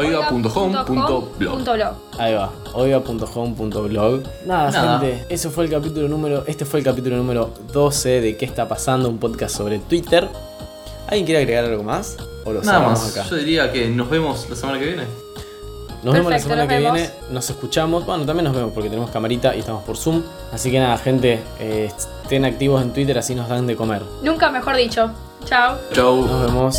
Oiga.home.blog. Punto blog. ahí va, oiga.home.blog. Nada, Nada. gente, eso fue el capítulo número, este fue el capítulo número 12 de ¿Qué está pasando? Un podcast sobre Twitter. ¿Alguien quiere agregar algo más? ¿O lo Nada más. acá? Yo diría que nos vemos la semana que viene. Nos vemos la semana que vemos. viene, nos escuchamos, bueno, también nos vemos porque tenemos camarita y estamos por Zoom. Así que nada, gente, eh, estén activos en Twitter, así nos dan de comer. Nunca mejor dicho. Chao. Chau. Nos vemos.